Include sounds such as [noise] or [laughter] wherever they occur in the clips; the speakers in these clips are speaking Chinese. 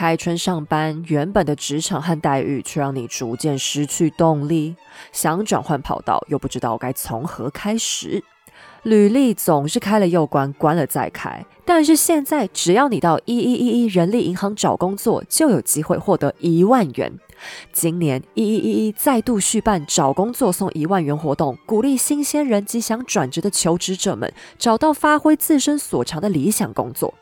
开春上班，原本的职场和待遇却让你逐渐失去动力，想转换跑道又不知道该从何开始。履历总是开了又关，关了再开。但是现在，只要你到一一一一人力银行找工作，就有机会获得一万元。今年一一一一再度续办找工作送一万元活动，鼓励新鲜人及想转职的求职者们找到发挥自身所长的理想工作。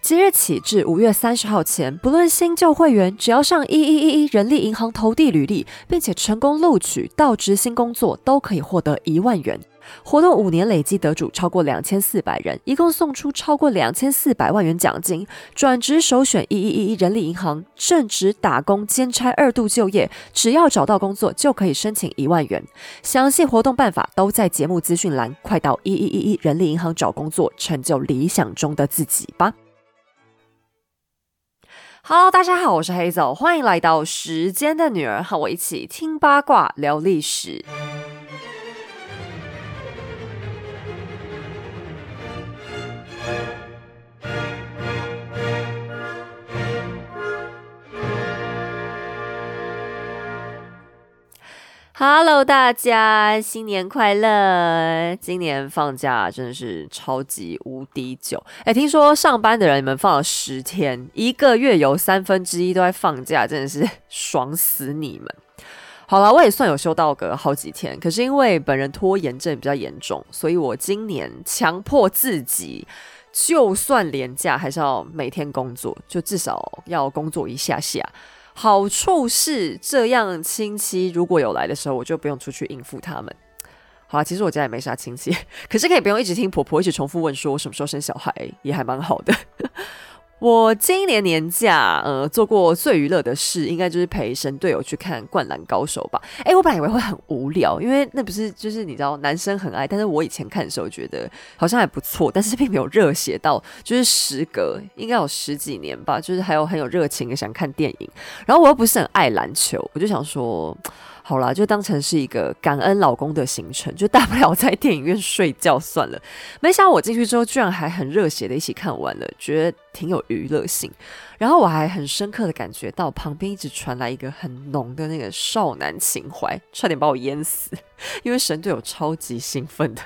即日起至五月三十号前，不论新旧会员，只要上一一一一人力银行投递履历，并且成功录取到职新工作，都可以获得一万元。活动五年累计得主超过两千四百人，一共送出超过两千四百万元奖金。转职首选一一一一人力银行，正职打工兼差二度就业，只要找到工作就可以申请一万元。详细活动办法都在节目资讯栏，快到一一一一人力银行找工作，成就理想中的自己吧。Hello，大家好，我是黑走，欢迎来到时间的女儿，和我一起听八卦聊历史。Hello，大家新年快乐！今年放假真的是超级无敌久。哎，听说上班的人你们放了十天，一个月有三分之一都在放假，真的是爽死你们！好了，我也算有休到个好几天，可是因为本人拖延症比较严重，所以我今年强迫自己，就算连假还是要每天工作，就至少要工作一下下。好处是这样，亲戚如果有来的时候，我就不用出去应付他们。好啊，其实我家也没啥亲戚，[laughs] 可是可以不用一直听婆婆一直重复问说什么时候生小孩，也还蛮好的。我今年年假，呃，做过最娱乐的事，应该就是陪神队友去看《灌篮高手》吧。哎，我本来以为会很无聊，因为那不是就是你知道男生很爱，但是我以前看的时候觉得好像还不错，但是并没有热血到，就是时隔应该有十几年吧，就是还有很有热情的想看电影。然后我又不是很爱篮球，我就想说。好啦，就当成是一个感恩老公的行程，就大不了在电影院睡觉算了。没想到我进去之后，居然还很热血的一起看完了，觉得挺有娱乐性。然后我还很深刻的感觉到旁边一直传来一个很浓的那个少男情怀，差点把我淹死。因为神队友超级兴奋的，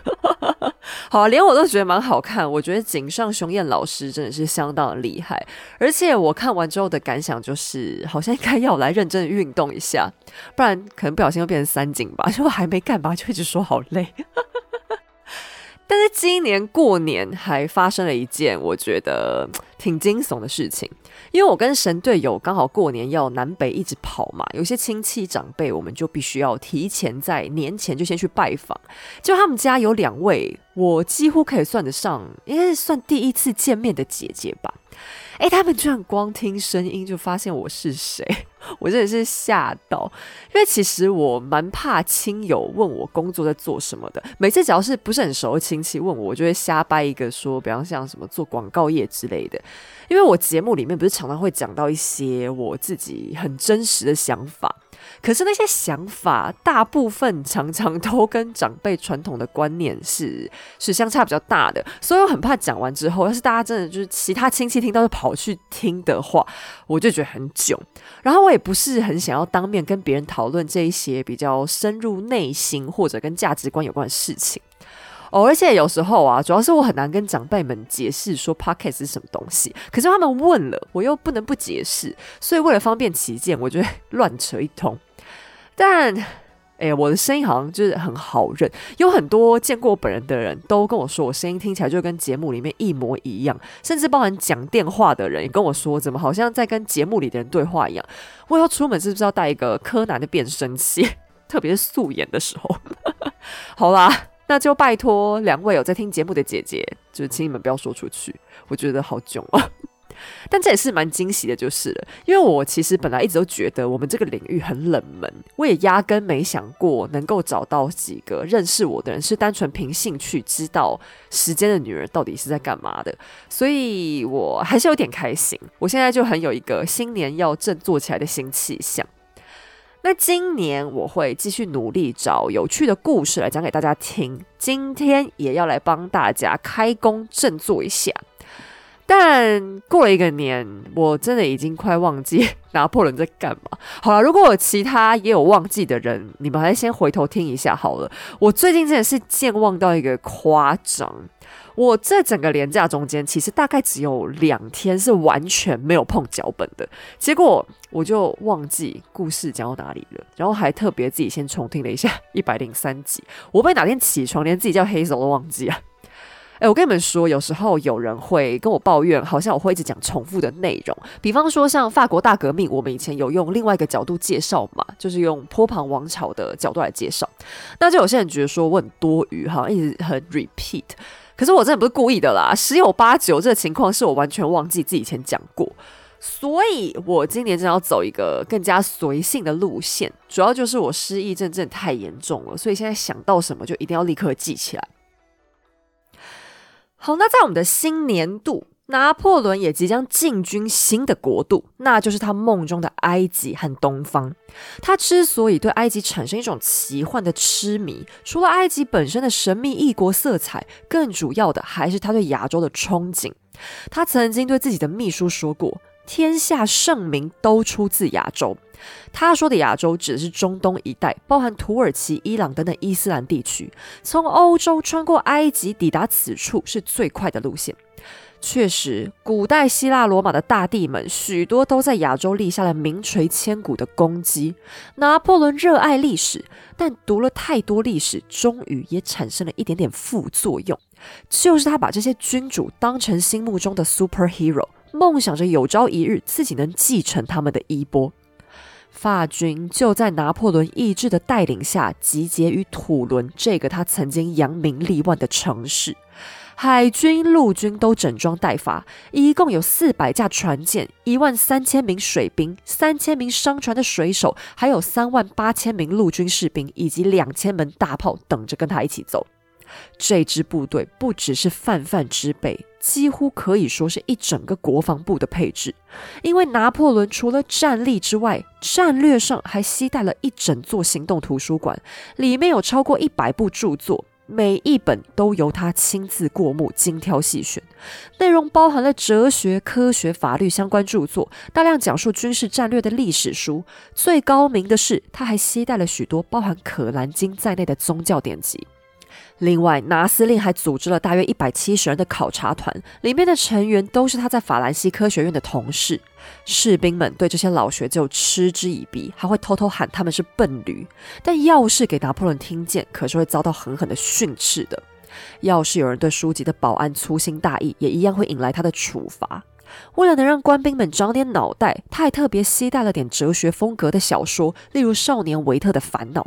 好，连我都觉得蛮好看。我觉得井上雄彦老师真的是相当厉害，而且我看完之后的感想就是，好像应该要来认真运动一下，不然可能不小心又变成三井吧。[laughs] 就还没干嘛就一直说好累。[laughs] 但是今年过年还发生了一件我觉得挺惊悚的事情，因为我跟神队友刚好过年要南北一直跑嘛，有些亲戚长辈我们就必须要提前在年前就先去拜访，就他们家有两位我几乎可以算得上，应该是算第一次见面的姐姐吧。哎，他们居然光听声音就发现我是谁，[laughs] 我真的是吓到。因为其实我蛮怕亲友问我工作在做什么的。每次只要是不是很熟的亲戚问我，我就会瞎掰一个说，比方像什么做广告业之类的。因为我节目里面不是常常会讲到一些我自己很真实的想法。可是那些想法，大部分常常都跟长辈传统的观念是是相差比较大的，所以我很怕讲完之后，要是大家真的就是其他亲戚听到就跑去听的话，我就觉得很囧。然后我也不是很想要当面跟别人讨论这一些比较深入内心或者跟价值观有关的事情。哦，而且有时候啊，主要是我很难跟长辈们解释说 podcast 是什么东西，可是他们问了，我又不能不解释，所以为了方便起见，我就乱扯一通。但，哎，我的声音好像就是很好认，有很多见过我本人的人都跟我说，我声音听起来就跟节目里面一模一样，甚至包含讲电话的人也跟我说，怎么好像在跟节目里的人对话一样。我要出门是不是要带一个柯南的变声器？[laughs] 特别是素颜的时候。[laughs] 好啦，那就拜托两位有在听节目的姐姐，就是请你们不要说出去，我觉得好囧啊。但这也是蛮惊喜的，就是了。因为我其实本来一直都觉得我们这个领域很冷门，我也压根没想过能够找到几个认识我的人是单纯凭兴趣知道时间的女人到底是在干嘛的，所以我还是有点开心。我现在就很有一个新年要振作起来的新气象。那今年我会继续努力找有趣的故事来讲给大家听，今天也要来帮大家开工振作一下。但过了一个年，我真的已经快忘记 [laughs] 拿破仑在干嘛。好了，如果有其他也有忘记的人，你们还是先回头听一下好了。我最近真的是健忘到一个夸张。我这整个连假中间，其实大概只有两天是完全没有碰脚本的。结果我就忘记故事讲到哪里了，然后还特别自己先重听了一下一百零三集。我被哪天起床连自己叫黑手都忘记啊！哎，我跟你们说，有时候有人会跟我抱怨，好像我会一直讲重复的内容。比方说，像法国大革命，我们以前有用另外一个角度介绍嘛，就是用波旁王朝的角度来介绍。那就有些人觉得说我很多余，好像一直很 repeat。可是我真的不是故意的啦，十有八九这情况是我完全忘记自己以前讲过，所以我今年正要走一个更加随性的路线，主要就是我失忆症真的太严重了，所以现在想到什么就一定要立刻记起来。好，那在我们的新年度。拿破仑也即将进军新的国度，那就是他梦中的埃及和东方。他之所以对埃及产生一种奇幻的痴迷，除了埃及本身的神秘异国色彩，更主要的还是他对亚洲的憧憬。他曾经对自己的秘书说过：“天下盛名都出自亚洲。”他说的亚洲指的是中东一带，包含土耳其、伊朗等等伊斯兰地区。从欧洲穿过埃及抵达此处是最快的路线。确实，古代希腊罗马的大帝们许多都在亚洲立下了名垂千古的功绩。拿破仑热爱历史，但读了太多历史，终于也产生了一点点副作用，就是他把这些君主当成心目中的 superhero，梦想着有朝一日自己能继承他们的衣钵。法军就在拿破仑意志的带领下，集结于土伦这个他曾经扬名立万的城市。海军、陆军都整装待发，一共有四百架船舰、一万三千名水兵、三千名商船的水手，还有三万八千名陆军士兵以及两千门大炮等着跟他一起走。这支部队不只是泛泛之辈，几乎可以说是一整个国防部的配置。因为拿破仑除了战力之外，战略上还携带了一整座行动图书馆，里面有超过一百部著作。每一本都由他亲自过目、精挑细选，内容包含了哲学、科学、法律相关著作，大量讲述军事战略的历史书。最高明的是，他还携带了许多包含《可兰经》在内的宗教典籍。另外，拿司令还组织了大约一百七十人的考察团，里面的成员都是他在法兰西科学院的同事。士兵们对这些老学究嗤之以鼻，还会偷偷喊他们是笨驴。但要是给拿破仑听见，可是会遭到狠狠的训斥的。要是有人对书籍的保安粗心大意，也一样会引来他的处罚。为了能让官兵们长点脑袋，他还特别携带了点哲学风格的小说，例如《少年维特的烦恼》。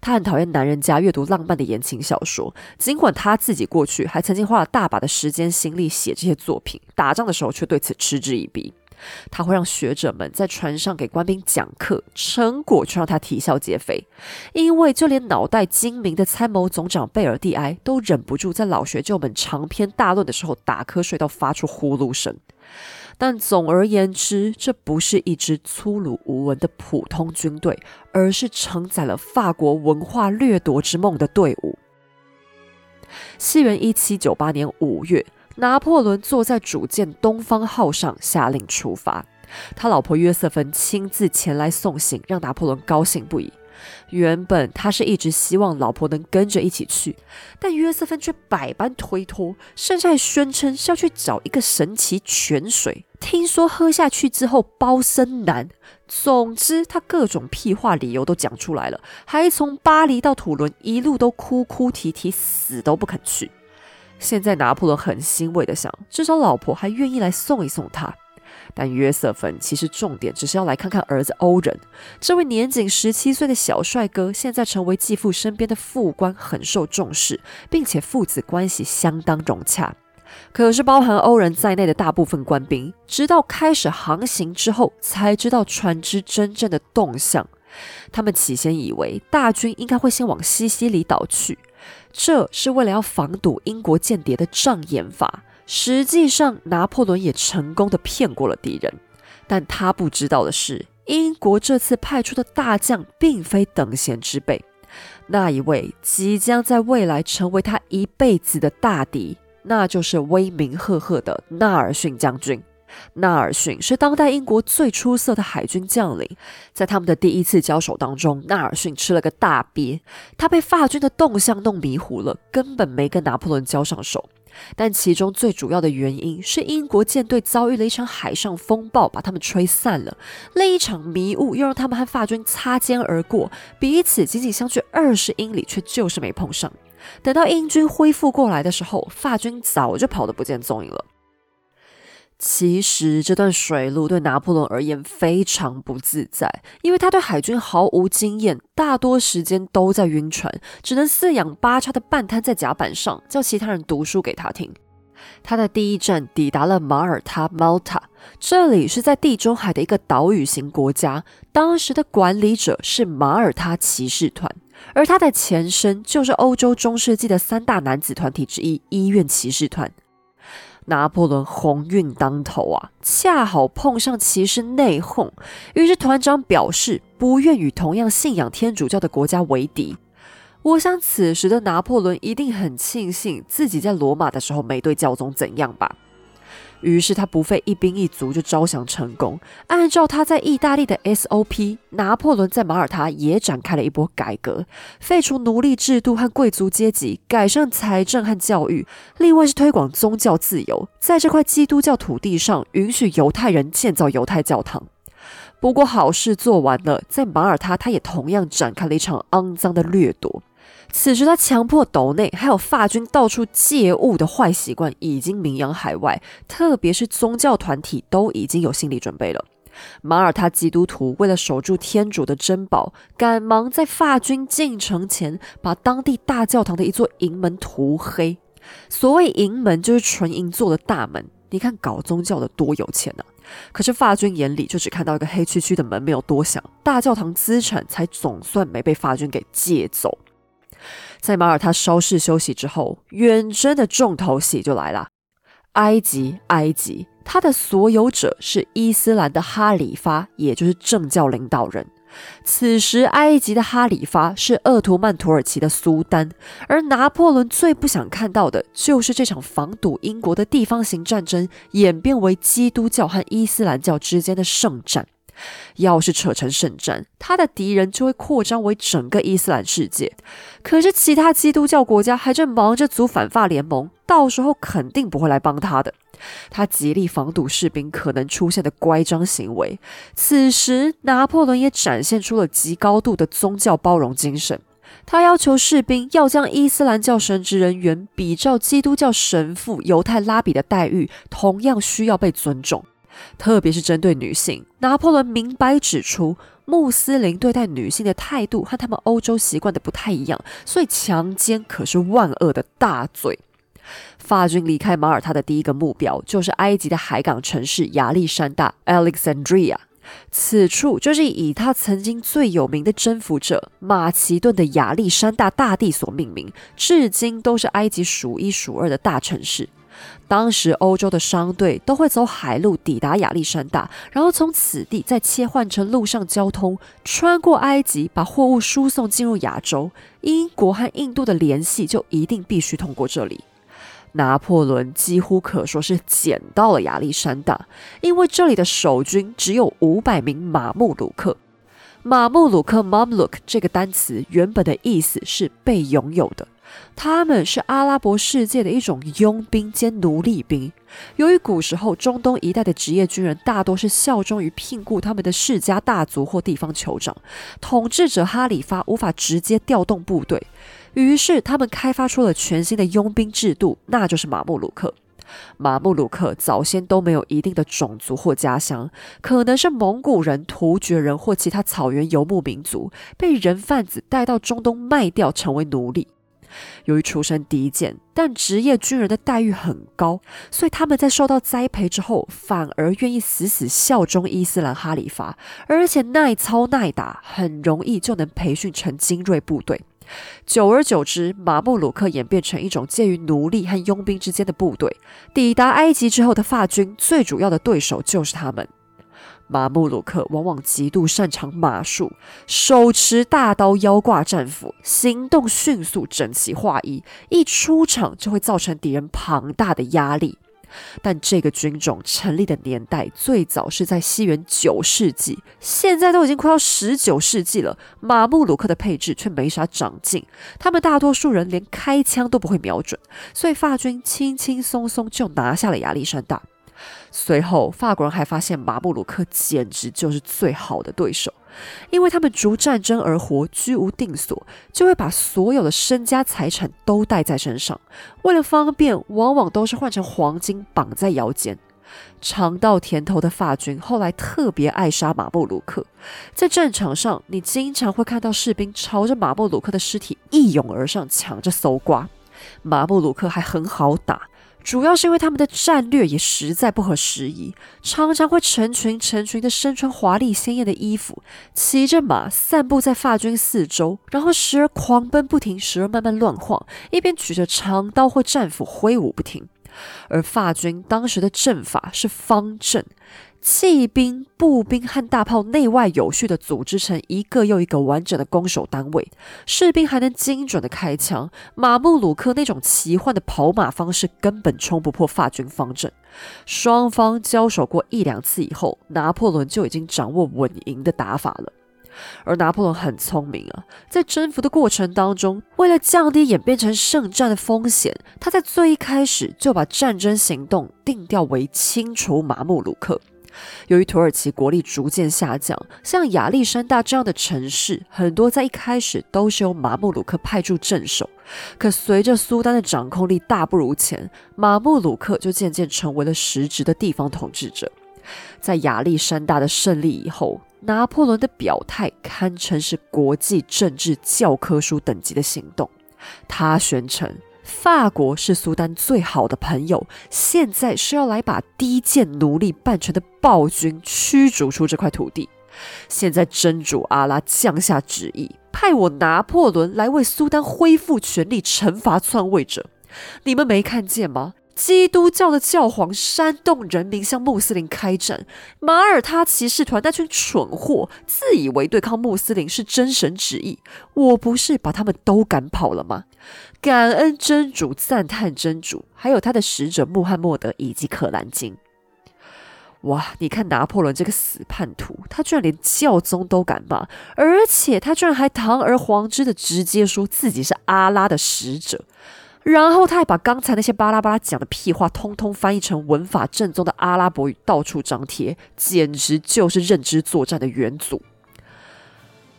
他很讨厌男人家阅读浪漫的言情小说，尽管他自己过去还曾经花了大把的时间心力写这些作品，打仗的时候却对此嗤之以鼻。他会让学者们在船上给官兵讲课，成果却让他啼笑皆非，因为就连脑袋精明的参谋总长贝尔蒂埃都忍不住在老学究们长篇大论的时候打瞌睡到发出呼噜声。但总而言之，这不是一支粗鲁无闻的普通军队，而是承载了法国文化掠夺之梦的队伍。西元一七九八年五月，拿破仑坐在主舰“东方号”上，下令出发。他老婆约瑟芬亲自前来送行，让拿破仑高兴不已。原本他是一直希望老婆能跟着一起去，但约瑟芬却百般推脱，甚至还宣称是要去找一个神奇泉水，听说喝下去之后包身男。总之，他各种屁话理由都讲出来了，还从巴黎到土伦一路都哭哭啼啼，死都不肯去。现在拿破仑很欣慰的想，至少老婆还愿意来送一送他。但约瑟芬其实重点只是要来看看儿子欧仁，这位年仅十七岁的小帅哥，现在成为继父身边的副官，很受重视，并且父子关系相当融洽。可是，包含欧仁在内的大部分官兵，直到开始航行之后，才知道船只真正的动向。他们起先以为大军应该会先往西西里岛去，这是为了要防堵英国间谍的障眼法。实际上，拿破仑也成功的骗过了敌人，但他不知道的是，英国这次派出的大将并非等闲之辈。那一位即将在未来成为他一辈子的大敌那就是威名赫赫的纳尔逊将军。纳尔逊是当代英国最出色的海军将领，在他们的第一次交手当中，纳尔逊吃了个大鳖，他被法军的动向弄迷糊了，根本没跟拿破仑交上手。但其中最主要的原因是英国舰队遭遇了一场海上风暴，把他们吹散了。另一场迷雾又让他们和法军擦肩而过，彼此仅仅相距二十英里，却就是没碰上。等到英军恢复过来的时候，法军早就跑得不见踪影了。其实这段水路对拿破仑而言非常不自在，因为他对海军毫无经验，大多时间都在晕船，只能四仰八叉的半瘫在甲板上，叫其他人读书给他听。他的第一站抵达了马耳他 （Malta），这里是在地中海的一个岛屿型国家，当时的管理者是马耳他骑士团，而它的前身就是欧洲中世纪的三大男子团体之一——医院骑士团。拿破仑鸿运当头啊，恰好碰上骑士内讧，于是团长表示不愿与同样信仰天主教的国家为敌。我想此时的拿破仑一定很庆幸自己在罗马的时候没对教宗怎样吧。于是他不费一兵一卒就招降成功。按照他在意大利的 SOP，拿破仑在马耳他也展开了一波改革，废除奴隶制度和贵族阶级，改善财政和教育。另外是推广宗教自由，在这块基督教土地上允许犹太人建造犹太教堂。不过好事做完了，在马耳他他也同样展开了一场肮脏的掠夺。此时，他强迫斗内还有法军到处借物的坏习惯已经名扬海外，特别是宗教团体都已经有心理准备了。马耳他基督徒为了守住天主的珍宝，赶忙在法军进城前把当地大教堂的一座银门涂黑。所谓银门，就是纯银做的大门。你看，搞宗教的多有钱呢！可是法军眼里就只看到一个黑黢黢的门，没有多想，大教堂资产才总算没被法军给借走。在马耳他稍事休息之后，远征的重头戏就来了。埃及，埃及，它的所有者是伊斯兰的哈里发，也就是政教领导人。此时，埃及的哈里发是鄂图曼土耳其的苏丹，而拿破仑最不想看到的就是这场防堵英国的地方型战争演变为基督教和伊斯兰教之间的圣战。要是扯成圣战，他的敌人就会扩张为整个伊斯兰世界。可是其他基督教国家还正忙着组反法联盟，到时候肯定不会来帮他的。他极力防堵士兵可能出现的乖张行为。此时，拿破仑也展现出了极高度的宗教包容精神。他要求士兵要将伊斯兰教神职人员比照基督教神父犹太拉比的待遇，同样需要被尊重。特别是针对女性，拿破仑明白指出，穆斯林对待女性的态度和他们欧洲习惯的不太一样，所以强奸可是万恶的大罪。法军离开马耳他的第一个目标就是埃及的海港城市亚历山大 （Alexandria），此处就是以他曾经最有名的征服者马其顿的亚历山大大帝所命名，至今都是埃及数一数二的大城市。当时欧洲的商队都会走海路抵达亚历山大，然后从此地再切换成陆上交通，穿过埃及把货物输送进入亚洲。英国和印度的联系就一定必须通过这里。拿破仑几乎可说是捡到了亚历山大，因为这里的守军只有五百名马穆鲁克。马穆鲁克 （Mamluk） 这个单词原本的意思是被拥有的。他们是阿拉伯世界的一种佣兵兼奴隶兵。由于古时候中东一带的职业军人大多是效忠于聘雇他们的世家大族或地方酋长，统治者哈里发无法直接调动部队，于是他们开发出了全新的佣兵制度，那就是马穆鲁克。马穆鲁克早先都没有一定的种族或家乡，可能是蒙古人、突厥人或其他草原游牧民族，被人贩子带到中东卖掉，成为奴隶。由于出身低贱，但职业军人的待遇很高，所以他们在受到栽培之后，反而愿意死死效忠伊斯兰哈里发，而且耐操耐打，很容易就能培训成精锐部队。久而久之，马穆鲁克演变成一种介于奴隶和佣兵之间的部队。抵达埃及之后的法军，最主要的对手就是他们。马穆鲁克往往极度擅长马术，手持大刀，腰挂战斧，行动迅速，整齐划一，一出场就会造成敌人庞大的压力。但这个军种成立的年代最早是在西元九世纪，现在都已经快要十九世纪了，马穆鲁克的配置却没啥长进，他们大多数人连开枪都不会瞄准，所以法军轻轻松松就拿下了亚历山大。随后，法国人还发现马布鲁克简直就是最好的对手，因为他们逐战争而活，居无定所，就会把所有的身家财产都带在身上。为了方便，往往都是换成黄金绑在腰间。尝到甜头的法军后来特别爱杀马布鲁克，在战场上，你经常会看到士兵朝着马布鲁克的尸体一拥而上，抢着搜刮。马布鲁克还很好打。主要是因为他们的战略也实在不合时宜，常常会成群成群的身穿华丽鲜艳的衣服，骑着马散步在法军四周，然后时而狂奔不停，时而慢慢乱晃，一边举着长刀或战斧挥舞不停。而法军当时的阵法是方阵。骑兵、步兵和大炮内外有序地组织成一个又一个完整的攻守单位，士兵还能精准地开枪。马穆鲁克那种奇幻的跑马方式根本冲不破法军方阵。双方交手过一两次以后，拿破仑就已经掌握稳赢的打法了。而拿破仑很聪明啊，在征服的过程当中，为了降低演变成圣战的风险，他在最一开始就把战争行动定调为清除马穆鲁克。由于土耳其国力逐渐下降，像亚历山大这样的城市，很多在一开始都是由马穆鲁克派驻镇守。可随着苏丹的掌控力大不如前，马穆鲁克就渐渐成为了实质的地方统治者。在亚历山大的胜利以后，拿破仑的表态堪称是国际政治教科书等级的行动。他宣称。法国是苏丹最好的朋友，现在是要来把低贱奴隶扮成的暴君驱逐出这块土地。现在真主阿拉降下旨意，派我拿破仑来为苏丹恢复权力，惩罚篡位者。你们没看见吗？基督教的教皇煽动人民向穆斯林开战，马耳他骑士团那群蠢货自以为对抗穆斯林是真神旨意，我不是把他们都赶跑了吗？感恩真主，赞叹真主，还有他的使者穆罕默德以及可兰经。哇，你看拿破仑这个死叛徒，他居然连教宗都敢骂，而且他居然还堂而皇之的直接说自己是阿拉的使者。然后他还把刚才那些巴拉巴拉讲的屁话，通通翻译成文法正宗的阿拉伯语，到处张贴，简直就是认知作战的元祖。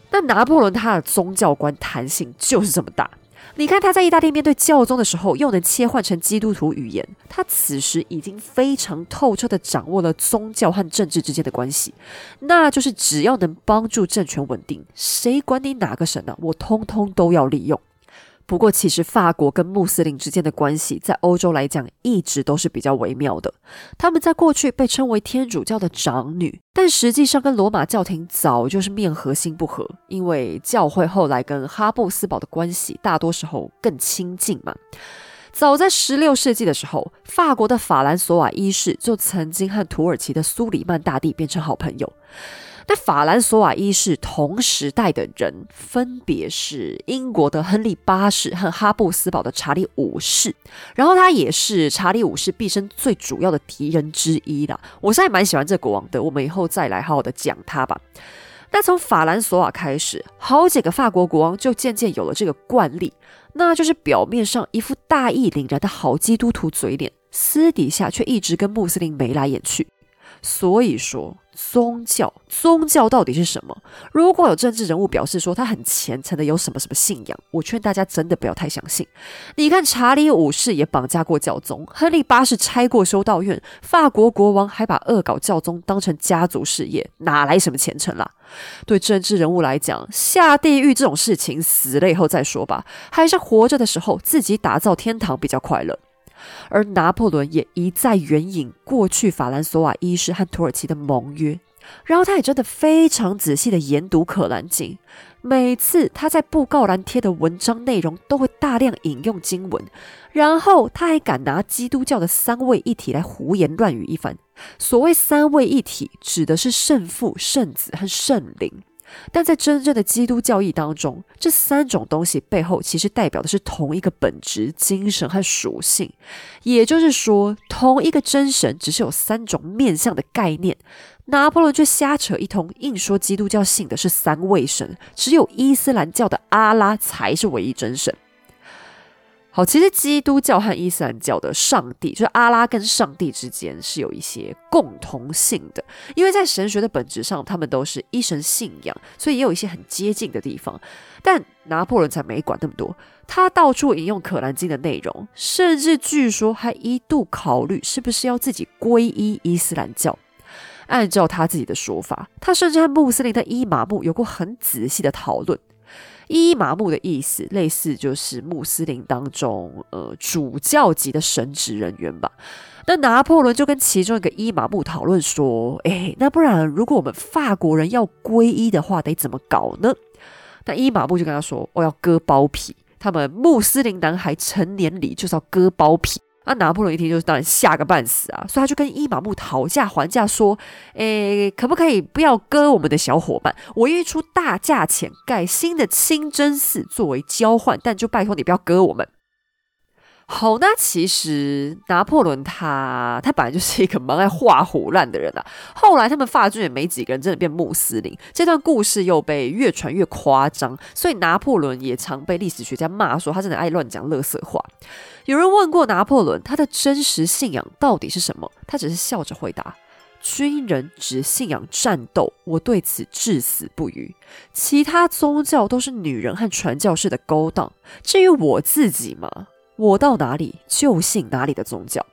那拿破仑他的宗教观弹性就是这么大。你看他在意大利面对教宗的时候，又能切换成基督徒语言，他此时已经非常透彻的掌握了宗教和政治之间的关系，那就是只要能帮助政权稳定，谁管你哪个神呢？我通通都要利用。不过，其实法国跟穆斯林之间的关系，在欧洲来讲，一直都是比较微妙的。他们在过去被称为天主教的长女，但实际上跟罗马教廷早就是面和心不和。因为教会后来跟哈布斯堡的关系，大多时候更亲近嘛。早在十六世纪的时候，法国的法兰索瓦一世就曾经和土耳其的苏里曼大帝变成好朋友。那法兰索瓦一世同时代的人，分别是英国的亨利八世和哈布斯堡的查理五世，然后他也是查理五世毕生最主要的敌人之一啦。我现在蛮喜欢这国王的，我们以后再来好好的讲他吧。那从法兰索瓦开始，好几个法国国王就渐渐有了这个惯例，那就是表面上一副大义凛然的好基督徒嘴脸，私底下却一直跟穆斯林眉来眼去。所以说，宗教，宗教到底是什么？如果有政治人物表示说他很虔诚的有什么什么信仰，我劝大家真的不要太相信。你看，查理五世也绑架过教宗，亨利八世拆过修道院，法国国王还把恶搞教宗当成家族事业，哪来什么虔诚啦？对政治人物来讲，下地狱这种事情，死了以后再说吧，还是活着的时候自己打造天堂比较快乐。而拿破仑也一再援引过去法兰索瓦一世和土耳其的盟约，然后他也真的非常仔细的研读《可兰经》。每次他在布告栏贴的文章内容都会大量引用经文，然后他还敢拿基督教的三位一体来胡言乱语一番。所谓三位一体，指的是圣父、圣子和圣灵。但在真正的基督教义当中，这三种东西背后其实代表的是同一个本质、精神和属性。也就是说，同一个真神只是有三种面向的概念。拿破仑却瞎扯一通，硬说基督教信的是三位神，只有伊斯兰教的阿拉才是唯一真神。好，其实基督教和伊斯兰教的上帝，就是阿拉跟上帝之间是有一些共同性的，因为在神学的本质上，他们都是一神信仰，所以也有一些很接近的地方。但拿破仑才没管那么多，他到处引用《可兰经》的内容，甚至据说还一度考虑是不是要自己皈依伊斯兰教。按照他自己的说法，他甚至和穆斯林的伊玛目有过很仔细的讨论。伊玛目的意思类似就是穆斯林当中呃主教级的神职人员吧。那拿破仑就跟其中一个伊玛目讨论说：“哎，那不然如果我们法国人要皈依的话，得怎么搞呢？”那伊玛目就跟他说：“我要割包皮，他们穆斯林男孩成年礼就是要割包皮。”那拿破仑一听就是当然吓个半死啊，所以他就跟伊玛目讨价还价说：“诶，可不可以不要割我们的小伙伴？我愿意出大价钱盖新的清真寺作为交换，但就拜托你不要割我们。”好，那其实拿破仑他他本来就是一个蛮爱画虎烂的人啊。后来他们法军也没几个人真的变穆斯林，这段故事又被越传越夸张，所以拿破仑也常被历史学家骂说他真的爱乱讲乐色话。有人问过拿破仑他的真实信仰到底是什么，他只是笑着回答：“军人只信仰战斗，我对此至死不渝。其他宗教都是女人和传教士的勾当。至于我自己嘛。”我到哪里就信哪里的宗教。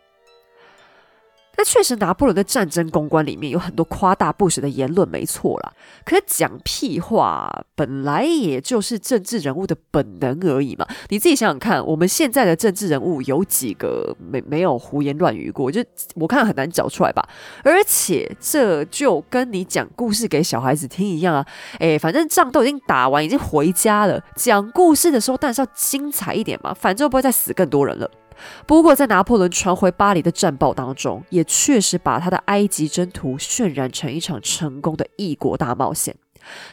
那确实，拿破仑的战争公关里面有很多夸大不实的言论，没错啦。可是讲屁话本来也就是政治人物的本能而已嘛。你自己想想看，我们现在的政治人物有几个没没有胡言乱语过？就我看很难找出来吧。而且这就跟你讲故事给小孩子听一样啊。诶，反正仗都已经打完，已经回家了。讲故事的时候，当然是要精彩一点嘛。反正不会再死更多人了。不过，在拿破仑传回巴黎的战报当中，也确实把他的埃及征途渲染成一场成功的异国大冒险。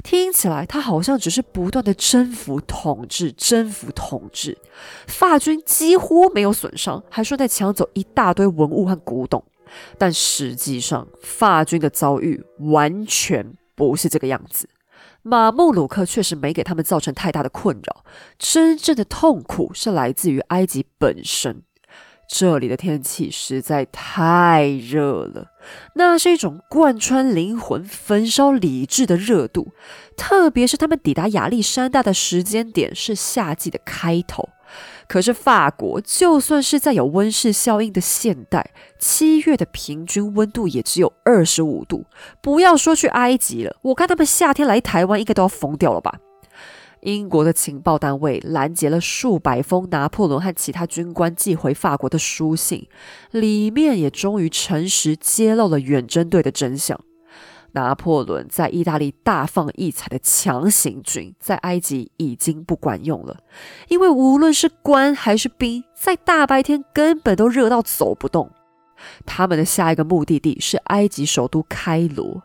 听起来，他好像只是不断的征服、统治、征服、统治，法军几乎没有损伤，还顺带抢走一大堆文物和古董。但实际上，法军的遭遇完全不是这个样子。马穆鲁克确实没给他们造成太大的困扰，真正的痛苦是来自于埃及本身。这里的天气实在太热了，那是一种贯穿灵魂、焚烧理智的热度。特别是他们抵达亚历山大的时间点是夏季的开头。可是法国，就算是在有温室效应的现代，七月的平均温度也只有二十五度。不要说去埃及了，我看他们夏天来台湾应该都要疯掉了吧？英国的情报单位拦截了数百封拿破仑和其他军官寄回法国的书信，里面也终于诚实揭露了远征队的真相。拿破仑在意大利大放异彩的强行军，在埃及已经不管用了，因为无论是官还是兵，在大白天根本都热到走不动。他们的下一个目的地是埃及首都开罗，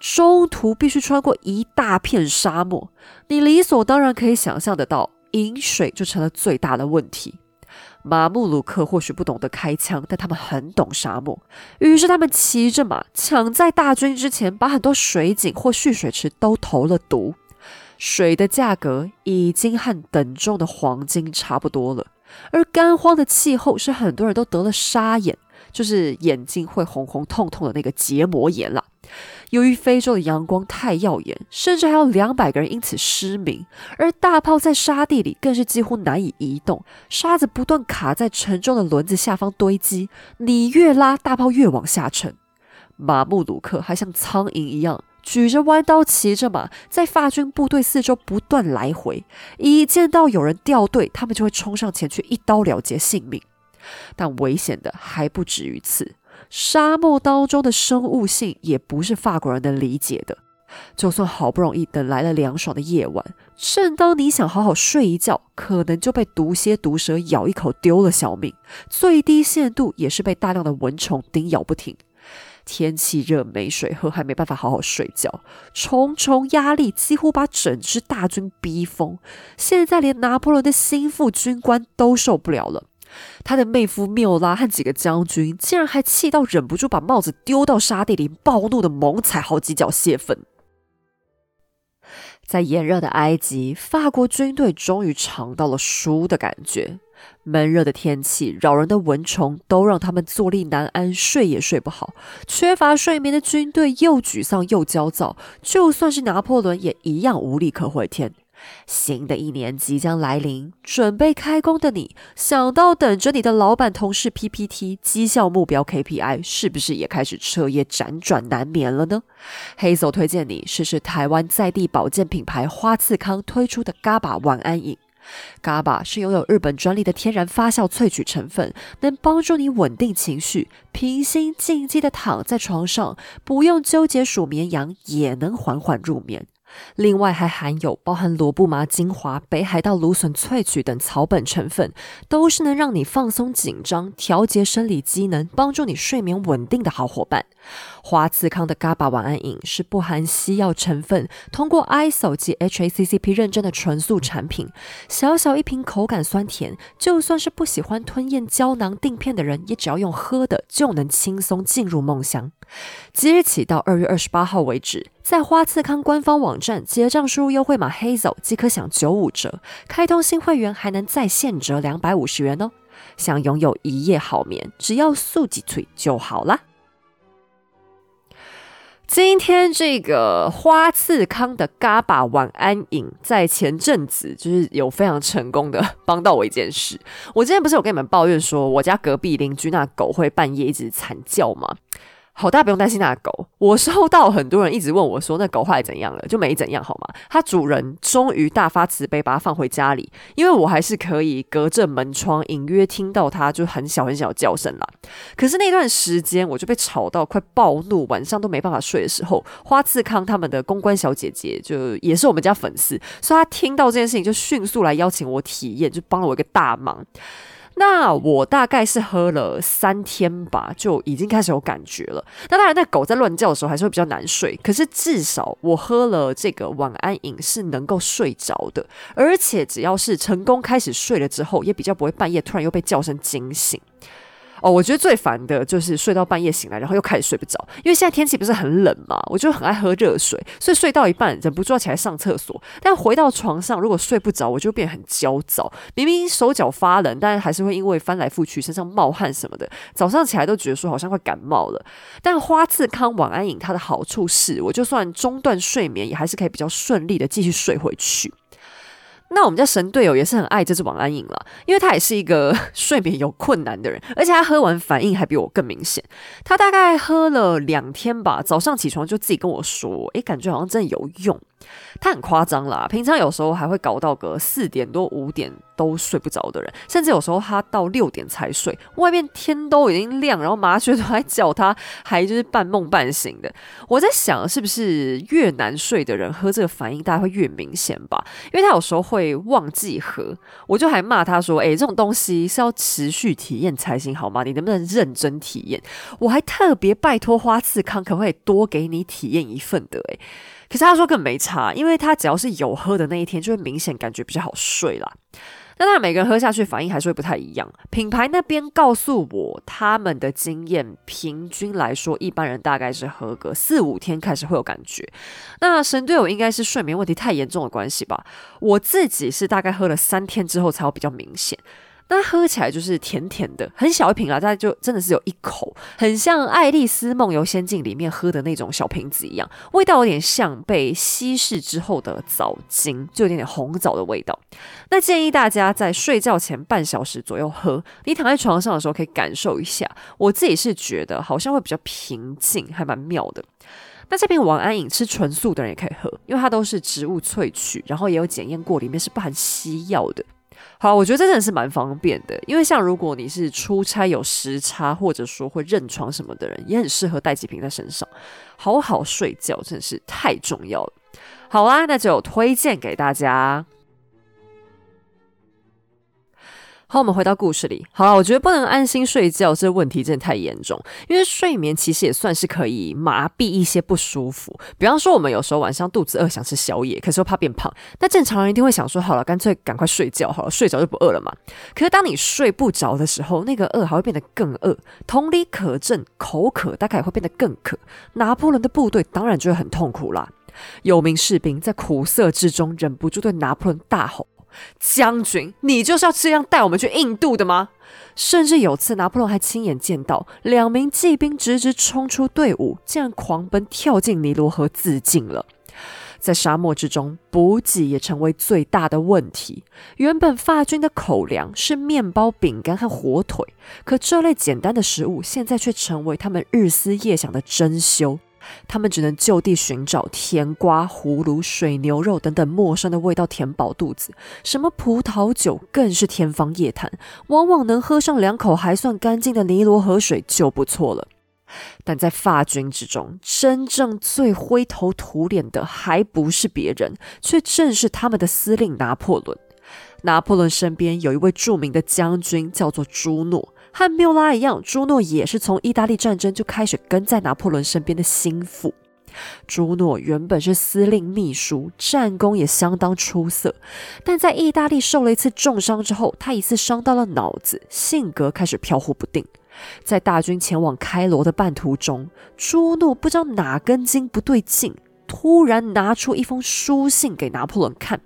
中途必须穿过一大片沙漠，你理所当然可以想象得到，饮水就成了最大的问题。马穆鲁克或许不懂得开枪，但他们很懂沙漠。于是他们骑着马，抢在大军之前，把很多水井或蓄水池都投了毒。水的价格已经和等重的黄金差不多了。而干荒的气候是很多人都得了沙眼，就是眼睛会红红痛痛的那个结膜炎了。由于非洲的阳光太耀眼，甚至还有两百个人因此失明。而大炮在沙地里更是几乎难以移动，沙子不断卡在沉重的轮子下方堆积，你越拉，大炮越往下沉。马穆鲁克还像苍蝇一样举着弯刀，骑着马，在法军部队四周不断来回。一见到有人掉队，他们就会冲上前去，一刀了结性命。但危险的还不止于此。沙漠当中的生物性也不是法国人能理解的。就算好不容易等来了凉爽的夜晚，正当你想好好睡一觉，可能就被毒蝎、毒蛇咬一口丢了小命。最低限度也是被大量的蚊虫叮咬不停。天气热没水喝，还没办法好好睡觉，重重压力几乎把整支大军逼疯。现在连拿破仑的心腹军官都受不了了。他的妹夫缪拉和几个将军竟然还气到忍不住把帽子丢到沙地里，暴怒的猛踩好几脚泄愤。在炎热的埃及，法国军队终于尝到了输的感觉。闷热的天气、扰人的蚊虫都让他们坐立难安，睡也睡不好。缺乏睡眠的军队又沮丧又焦躁，就算是拿破仑也一样无力可回天。新的一年即将来临，准备开工的你，想到等着你的老板、同事 PPT、绩效目标 KPI，是不是也开始彻夜辗转难眠了呢？黑手推荐你试试台湾在地保健品牌花次康推出的 GABA 晚安饮。GABA 是拥有日本专利的天然发酵萃取成分，能帮助你稳定情绪，平心静气的躺在床上，不用纠结数绵羊，也能缓缓入眠。另外还含有包含罗布麻精华、北海道芦笋萃取等草本成分，都是能让你放松紧张、调节生理机能、帮助你睡眠稳定的好伙伴。华慈康的 GABA 晚安饮是不含西药成分，通过 ISO 及 HACCP 认证的纯素产品。小小一瓶，口感酸甜，就算是不喜欢吞咽胶囊定片的人，也只要用喝的就能轻松进入梦乡。即日起到二月二十八号为止，在花次康官方网站结账输入优惠码 Hazel 即可享九五折，开通新会员还能再现折两百五十元哦。想拥有一夜好眠，只要素几萃就好啦。今天这个花次康的嘎巴晚安饮，在前阵子就是有非常成功的帮到我一件事。我之前不是有跟你们抱怨说，我家隔壁邻居那狗会半夜一直惨叫吗？好，大家不用担心那狗。我收到很多人一直问我说，那狗后来怎样了？就没怎样，好吗？它主人终于大发慈悲，把它放回家里。因为我还是可以隔着门窗隐约听到它就很小很小的叫声啦。可是那段时间我就被吵到快暴怒，晚上都没办法睡的时候，花次康他们的公关小姐姐就也是我们家粉丝，所以她听到这件事情就迅速来邀请我体验，就帮了我一个大忙。那我大概是喝了三天吧，就已经开始有感觉了。那当然，那狗在乱叫的时候还是会比较难睡。可是至少我喝了这个晚安饮是能够睡着的，而且只要是成功开始睡了之后，也比较不会半夜突然又被叫声惊醒。哦，我觉得最烦的就是睡到半夜醒来，然后又开始睡不着。因为现在天气不是很冷嘛，我就很爱喝热水，所以睡到一半忍不住要起来上厕所。但回到床上，如果睡不着，我就变很焦躁。明明手脚发冷，但还是会因为翻来覆去，身上冒汗什么的。早上起来都觉得说好像会感冒了。但花次康晚安饮它的好处是，我就算中断睡眠，也还是可以比较顺利的继续睡回去。那我们家神队友也是很爱这支晚安饮了，因为他也是一个 [laughs] 睡眠有困难的人，而且他喝完反应还比我更明显。他大概喝了两天吧，早上起床就自己跟我说：“诶，感觉好像真的有用。”他很夸张啦，平常有时候还会搞到个四点多五点都睡不着的人，甚至有时候他到六点才睡，外面天都已经亮，然后麻雀都还叫他，还就是半梦半醒的。我在想，是不是越难睡的人喝这个反应大概会越明显吧？因为他有时候会忘记喝，我就还骂他说：“哎，这种东西是要持续体验才行，好吗？你能不能认真体验？”我还特别拜托花次康，可不可以多给你体验一份的？诶。可是他说更没差，因为他只要是有喝的那一天，就会明显感觉比较好睡啦。那当然每个人喝下去反应还是会不太一样。品牌那边告诉我，他们的经验平均来说，一般人大概是喝个四五天开始会有感觉。那神队友应该是睡眠问题太严重的关系吧？我自己是大概喝了三天之后才会比较明显。那喝起来就是甜甜的，很小一瓶啊，大概就真的是有一口，很像《爱丽丝梦游仙境》里面喝的那种小瓶子一样，味道有点像被稀释之后的枣精，就有点点红枣的味道。那建议大家在睡觉前半小时左右喝，你躺在床上的时候可以感受一下。我自己是觉得好像会比较平静，还蛮妙的。那这瓶晚安饮吃纯素的人也可以喝，因为它都是植物萃取，然后也有检验过，里面是不含西药的。好，我觉得这真的是蛮方便的，因为像如果你是出差有时差，或者说会认床什么的人，也很适合带几瓶在身上，好好睡觉真的是太重要了。好啦，那就推荐给大家。好，我们回到故事里。好了，我觉得不能安心睡觉，这问题真的太严重。因为睡眠其实也算是可以麻痹一些不舒服。比方说，我们有时候晚上肚子饿想吃宵夜，可是又怕变胖。那正常人一定会想说，好了，干脆赶快睡觉好了，睡着就不饿了嘛。可是当你睡不着的时候，那个饿还会变得更饿。同理可证，口渴大概也会变得更渴。拿破仑的部队当然就会很痛苦啦。有名士兵在苦涩之中忍不住对拿破仑大吼。将军，你就是要这样带我们去印度的吗？甚至有次，拿破仑还亲眼见到两名骑兵直直冲出队伍，竟然狂奔跳进尼罗河自尽了。在沙漠之中，补给也成为最大的问题。原本法军的口粮是面包、饼干和火腿，可这类简单的食物现在却成为他们日思夜想的珍馐。他们只能就地寻找甜瓜、葫芦、水牛肉等等陌生的味道填饱肚子。什么葡萄酒更是天方夜谭，往往能喝上两口还算干净的尼罗河水就不错了。但在法军之中，真正最灰头土脸的还不是别人，却正是他们的司令拿破仑。拿破仑身边有一位著名的将军，叫做朱诺。和缪拉一样，朱诺也是从意大利战争就开始跟在拿破仑身边的心腹。朱诺原本是司令秘书，战功也相当出色，但在意大利受了一次重伤之后，他一次伤到了脑子，性格开始飘忽不定。在大军前往开罗的半途中，朱诺不知道哪根筋不对劲，突然拿出一封书信给拿破仑看。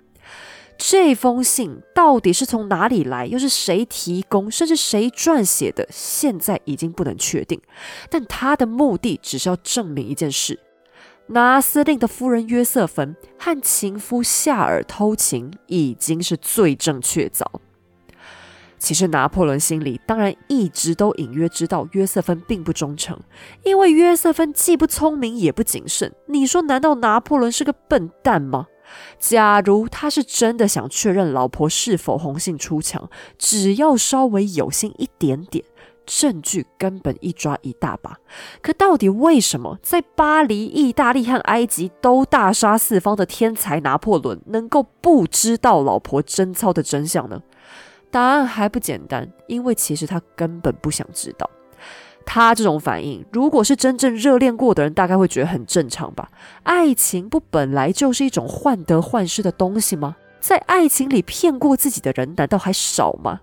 这封信到底是从哪里来，又是谁提供，甚至谁撰写的，现在已经不能确定。但他的目的只是要证明一件事：拿司令的夫人约瑟芬和情夫夏尔偷情，已经是罪证确凿。其实拿破仑心里当然一直都隐约知道约瑟芬并不忠诚，因为约瑟芬既不聪明也不谨慎。你说，难道拿破仑是个笨蛋吗？假如他是真的想确认老婆是否红杏出墙，只要稍微有心一点点，证据根本一抓一大把。可到底为什么在巴黎、意大利和埃及都大杀四方的天才拿破仑，能够不知道老婆贞操的真相呢？答案还不简单，因为其实他根本不想知道。他这种反应，如果是真正热恋过的人，大概会觉得很正常吧？爱情不本来就是一种患得患失的东西吗？在爱情里骗过自己的人，难道还少吗？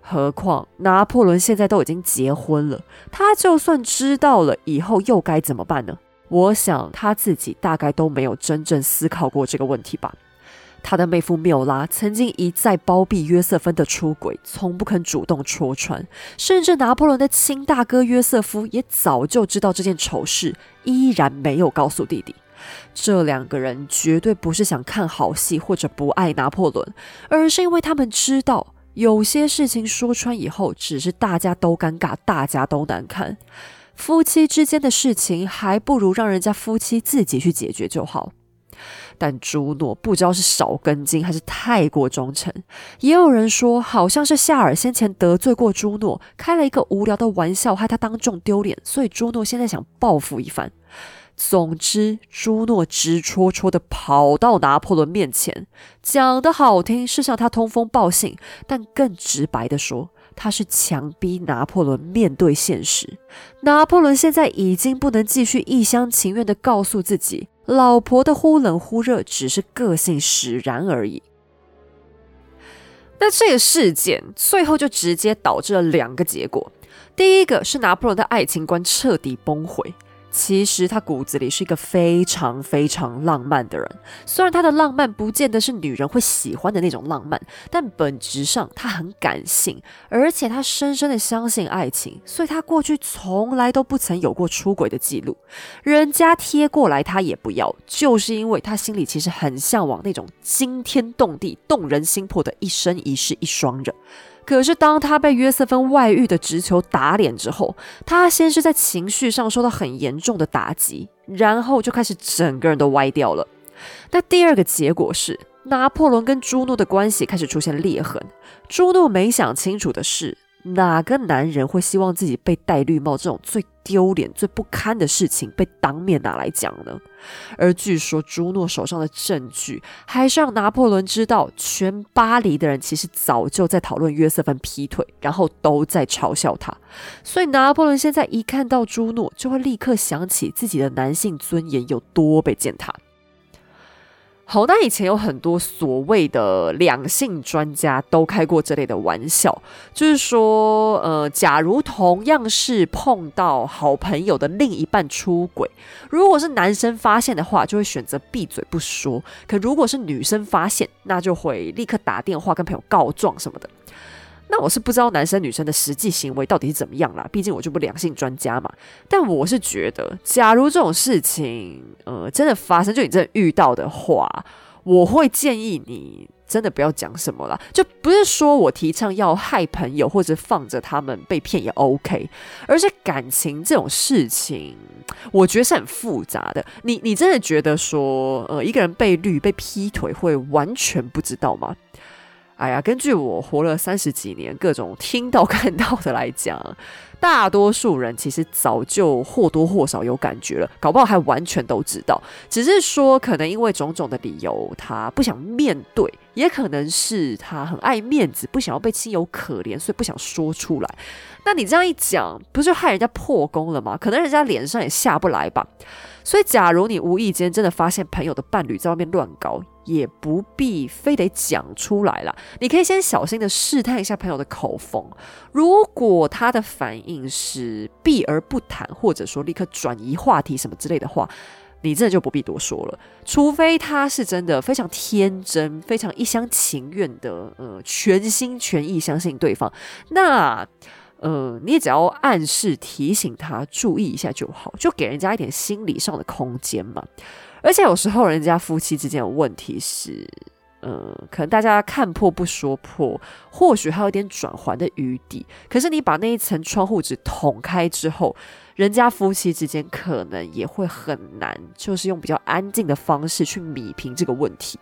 何况拿破仑现在都已经结婚了，他就算知道了，以后又该怎么办呢？我想他自己大概都没有真正思考过这个问题吧。他的妹夫缪拉曾经一再包庇约瑟芬的出轨，从不肯主动戳穿。甚至拿破仑的亲大哥约瑟夫也早就知道这件丑事，依然没有告诉弟弟。这两个人绝对不是想看好戏或者不爱拿破仑，而是因为他们知道有些事情说穿以后，只是大家都尴尬，大家都难堪。夫妻之间的事情，还不如让人家夫妻自己去解决就好。但朱诺不知道是少根筋还是太过忠诚，也有人说好像是夏尔先前得罪过朱诺，开了一个无聊的玩笑，害他当众丢脸，所以朱诺现在想报复一番。总之，朱诺直戳戳的跑到拿破仑面前，讲的好听是向他通风报信，但更直白的说，他是强逼拿破仑面对现实。拿破仑现在已经不能继续一厢情愿的告诉自己。老婆的忽冷忽热只是个性使然而已。那这个事件最后就直接导致了两个结果：第一个是拿破仑的爱情观彻底崩毁。其实他骨子里是一个非常非常浪漫的人，虽然他的浪漫不见得是女人会喜欢的那种浪漫，但本质上他很感性，而且他深深的相信爱情，所以他过去从来都不曾有过出轨的记录。人家贴过来他也不要，就是因为他心里其实很向往那种惊天动地、动人心魄的一生一世一双人。可是，当他被约瑟芬外遇的直球打脸之后，他先是在情绪上受到很严重的打击，然后就开始整个人都歪掉了。那第二个结果是，拿破仑跟朱诺的关系开始出现裂痕。朱诺没想清楚的是。哪个男人会希望自己被戴绿帽这种最丢脸、最不堪的事情被当面拿来讲呢？而据说朱诺手上的证据，还是让拿破仑知道，全巴黎的人其实早就在讨论约瑟芬劈腿，然后都在嘲笑他。所以拿破仑现在一看到朱诺，就会立刻想起自己的男性尊严有多被践踏。好，那以前有很多所谓的两性专家都开过这类的玩笑，就是说，呃，假如同样是碰到好朋友的另一半出轨，如果是男生发现的话，就会选择闭嘴不说；可如果是女生发现，那就会立刻打电话跟朋友告状什么的。那我是不知道男生女生的实际行为到底是怎么样啦，毕竟我就不良性专家嘛。但我是觉得，假如这种事情，呃，真的发生，就你真的遇到的话，我会建议你真的不要讲什么啦，就不是说我提倡要害朋友或者放着他们被骗也 OK，而是感情这种事情，我觉得是很复杂的。你你真的觉得说，呃，一个人被绿被劈腿会完全不知道吗？哎呀，根据我活了三十几年各种听到看到的来讲，大多数人其实早就或多或少有感觉了，搞不好还完全都知道，只是说可能因为种种的理由，他不想面对，也可能是他很爱面子，不想要被亲友可怜，所以不想说出来。那你这样一讲，不就害人家破功了吗？可能人家脸上也下不来吧。所以，假如你无意间真的发现朋友的伴侣在外面乱搞，也不必非得讲出来了。你可以先小心的试探一下朋友的口风，如果他的反应是避而不谈，或者说立刻转移话题什么之类的话，你真的就不必多说了。除非他是真的非常天真、非常一厢情愿的，呃，全心全意相信对方，那。呃，你只要暗示提醒他注意一下就好，就给人家一点心理上的空间嘛。而且有时候人家夫妻之间有问题是，呃，可能大家看破不说破，或许还有点转圜的余地。可是你把那一层窗户纸捅开之后，人家夫妻之间可能也会很难，就是用比较安静的方式去米平这个问题。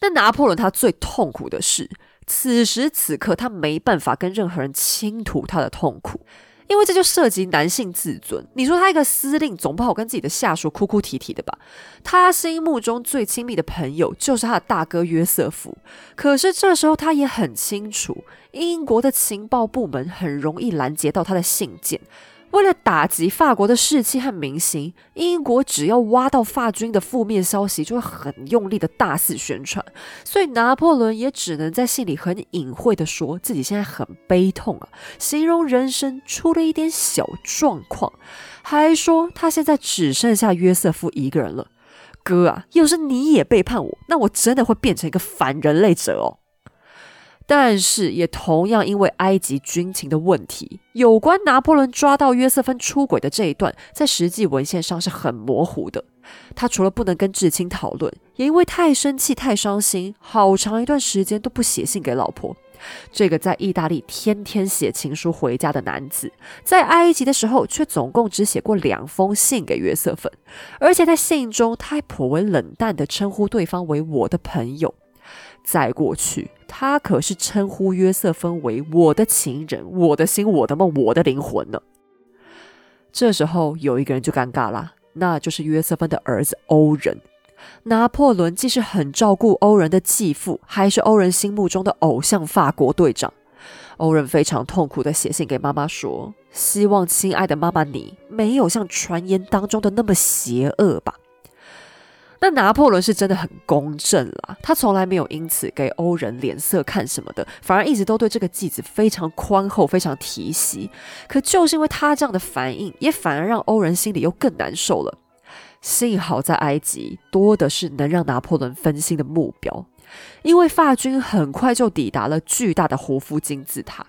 那拿破仑他最痛苦的是。此时此刻，他没办法跟任何人倾吐他的痛苦，因为这就涉及男性自尊。你说他一个司令，总不好跟自己的下属哭哭啼啼的吧？他心目中最亲密的朋友就是他的大哥约瑟夫，可是这时候他也很清楚，英国的情报部门很容易拦截到他的信件。为了打击法国的士气和民心，英国只要挖到法军的负面消息，就会很用力的大肆宣传。所以拿破仑也只能在信里很隐晦的说自己现在很悲痛啊，形容人生出了一点小状况，还说他现在只剩下约瑟夫一个人了。哥啊，要是你也背叛我，那我真的会变成一个反人类者哦。但是也同样因为埃及军情的问题，有关拿破仑抓到约瑟芬出轨的这一段，在实际文献上是很模糊的。他除了不能跟至亲讨论，也因为太生气、太伤心，好长一段时间都不写信给老婆。这个在意大利天天写情书回家的男子，在埃及的时候却总共只写过两封信给约瑟芬，而且在信中他还颇为冷淡的称呼对方为我的朋友。在过去，他可是称呼约瑟芬为我的情人、我的心、我的梦、我的灵魂呢。这时候有一个人就尴尬了，那就是约瑟芬的儿子欧仁。拿破仑既是很照顾欧仁的继父，还是欧仁心目中的偶像法国队长。欧仁非常痛苦的写信给妈妈说：“希望亲爱的妈妈，你没有像传言当中的那么邪恶吧。”那拿破仑是真的很公正啦，他从来没有因此给欧人脸色看什么的，反而一直都对这个继子非常宽厚、非常提携。可就是因为他这样的反应，也反而让欧人心里又更难受了。幸好在埃及多的是能让拿破仑分心的目标，因为法军很快就抵达了巨大的胡夫金字塔。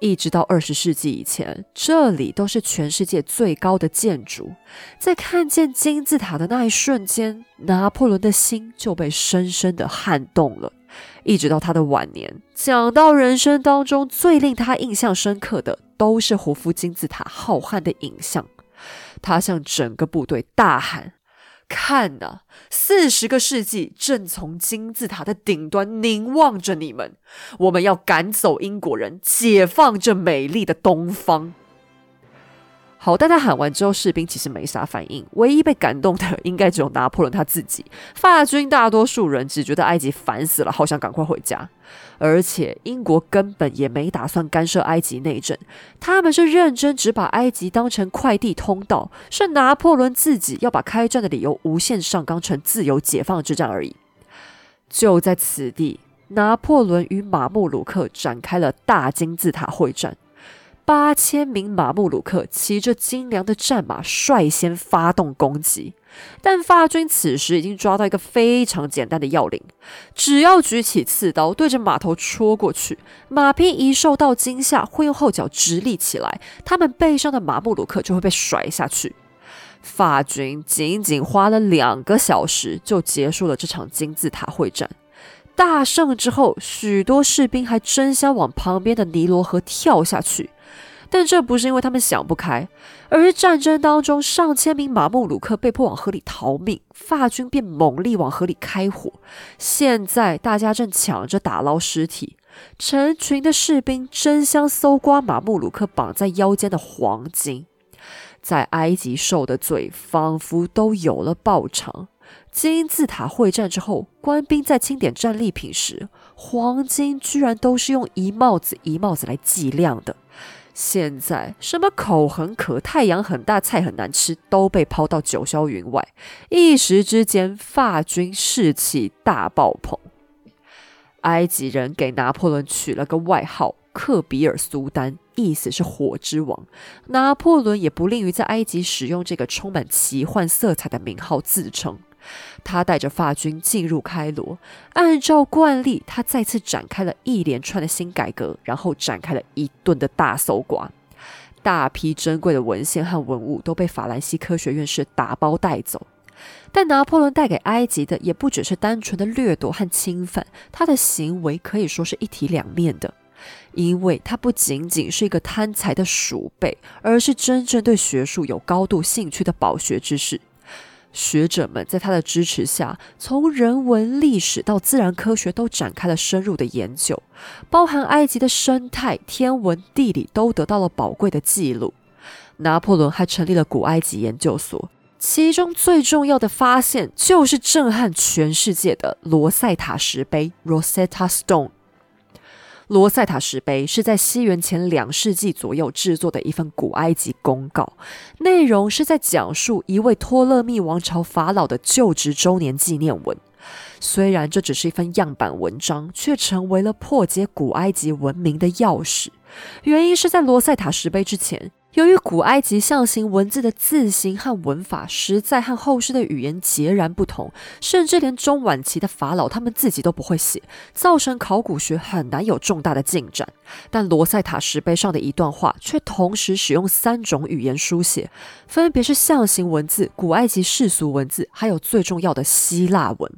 一直到二十世纪以前，这里都是全世界最高的建筑。在看见金字塔的那一瞬间，拿破仑的心就被深深的撼动了。一直到他的晚年，讲到人生当中最令他印象深刻的，都是胡夫金字塔浩瀚的影像。他向整个部队大喊：“看呐，四十个世纪正从金字塔的顶端凝望着你们。我们要赶走英国人，解放这美丽的东方。好，但他喊完之后，士兵其实没啥反应。唯一被感动的，应该只有拿破仑他自己。法军大多数人只觉得埃及烦死了，好想赶快回家。而且英国根本也没打算干涉埃及内政，他们是认真只把埃及当成快递通道，是拿破仑自己要把开战的理由无限上纲成自由解放之战而已。就在此地，拿破仑与马穆鲁克展开了大金字塔会战。八千名马穆鲁克骑着精良的战马率先发动攻击，但法军此时已经抓到一个非常简单的要领：只要举起刺刀对着马头戳过去，马匹一受到惊吓会用后脚直立起来，他们背上的马穆鲁克就会被甩下去。法军仅仅花了两个小时就结束了这场金字塔会战。大胜之后，许多士兵还争相往旁边的尼罗河跳下去。但这不是因为他们想不开，而是战争当中上千名马穆鲁克被迫往河里逃命，法军便猛力往河里开火。现在大家正抢着打捞尸体，成群的士兵争相搜刮马穆鲁克绑在腰间的黄金。在埃及受的罪，仿佛都有了报偿。金字塔会战之后，官兵在清点战利品时，黄金居然都是用一帽子一帽子来计量的。现在什么口很渴、太阳很大、菜很难吃，都被抛到九霄云外。一时之间，法军士气大爆棚。埃及人给拿破仑取了个外号“克比尔苏丹”，意思是火之王。拿破仑也不吝于在埃及使用这个充满奇幻色彩的名号自称。他带着法军进入开罗，按照惯例，他再次展开了一连串的新改革，然后展开了一顿的大搜刮。大批珍贵的文献和文物都被法兰西科学院士打包带走。但拿破仑带给埃及的也不只是单纯的掠夺和侵犯，他的行为可以说是一体两面的，因为他不仅仅是一个贪财的鼠辈，而是真正对学术有高度兴趣的饱学之士。学者们在他的支持下，从人文、历史到自然科学都展开了深入的研究，包含埃及的生态、天文、地理都得到了宝贵的记录。拿破仑还成立了古埃及研究所，其中最重要的发现就是震撼全世界的罗塞塔石碑 （Rosetta Stone）。罗塞塔石碑是在西元前两世纪左右制作的一份古埃及公告，内容是在讲述一位托勒密王朝法老的就职周年纪念文。虽然这只是一份样板文章，却成为了破解古埃及文明的钥匙。原因是在罗塞塔石碑之前。由于古埃及象形文字的字形和文法实在和后世的语言截然不同，甚至连中晚期的法老他们自己都不会写，造成考古学很难有重大的进展。但罗塞塔石碑上的一段话却同时使用三种语言书写，分别是象形文字、古埃及世俗文字，还有最重要的希腊文。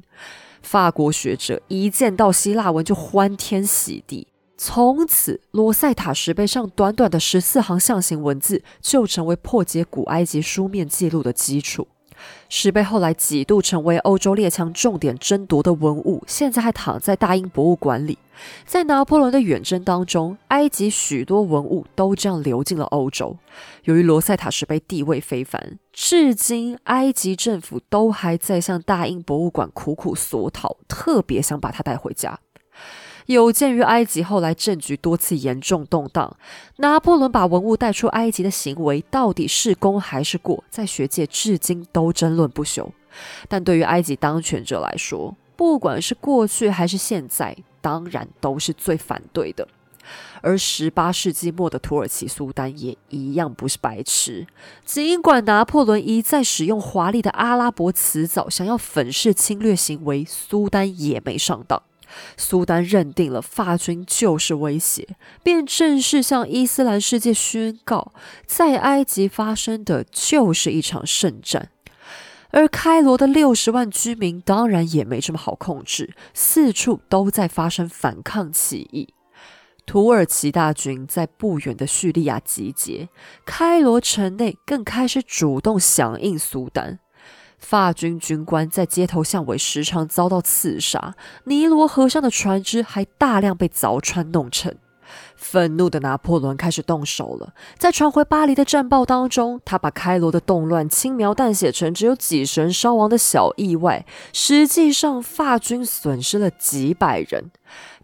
法国学者一见到希腊文就欢天喜地。从此，罗塞塔石碑上短短的十四行象形文字就成为破解古埃及书面记录的基础。石碑后来几度成为欧洲列强重点争夺的文物，现在还躺在大英博物馆里。在拿破仑的远征当中，埃及许多文物都这样流进了欧洲。由于罗塞塔石碑地位非凡，至今埃及政府都还在向大英博物馆苦苦索讨，特别想把它带回家。有鉴于埃及后来政局多次严重动荡，拿破仑把文物带出埃及的行为到底是功还是过，在学界至今都争论不休。但对于埃及当权者来说，不管是过去还是现在，当然都是最反对的。而十八世纪末的土耳其苏丹也一样不是白痴，尽管拿破仑一再使用华丽的阿拉伯辞藻，想要粉饰侵略行为，苏丹也没上当。苏丹认定了法军就是威胁，便正式向伊斯兰世界宣告，在埃及发生的就是一场圣战。而开罗的六十万居民当然也没这么好控制，四处都在发生反抗起义。土耳其大军在不远的叙利亚集结，开罗城内更开始主动响应苏丹。法军军官在街头巷尾时常遭到刺杀，尼罗河上的船只还大量被凿穿弄沉。愤怒的拿破仑开始动手了。在传回巴黎的战报当中，他把开罗的动乱轻描淡写成只有几人伤亡的小意外，实际上法军损失了几百人。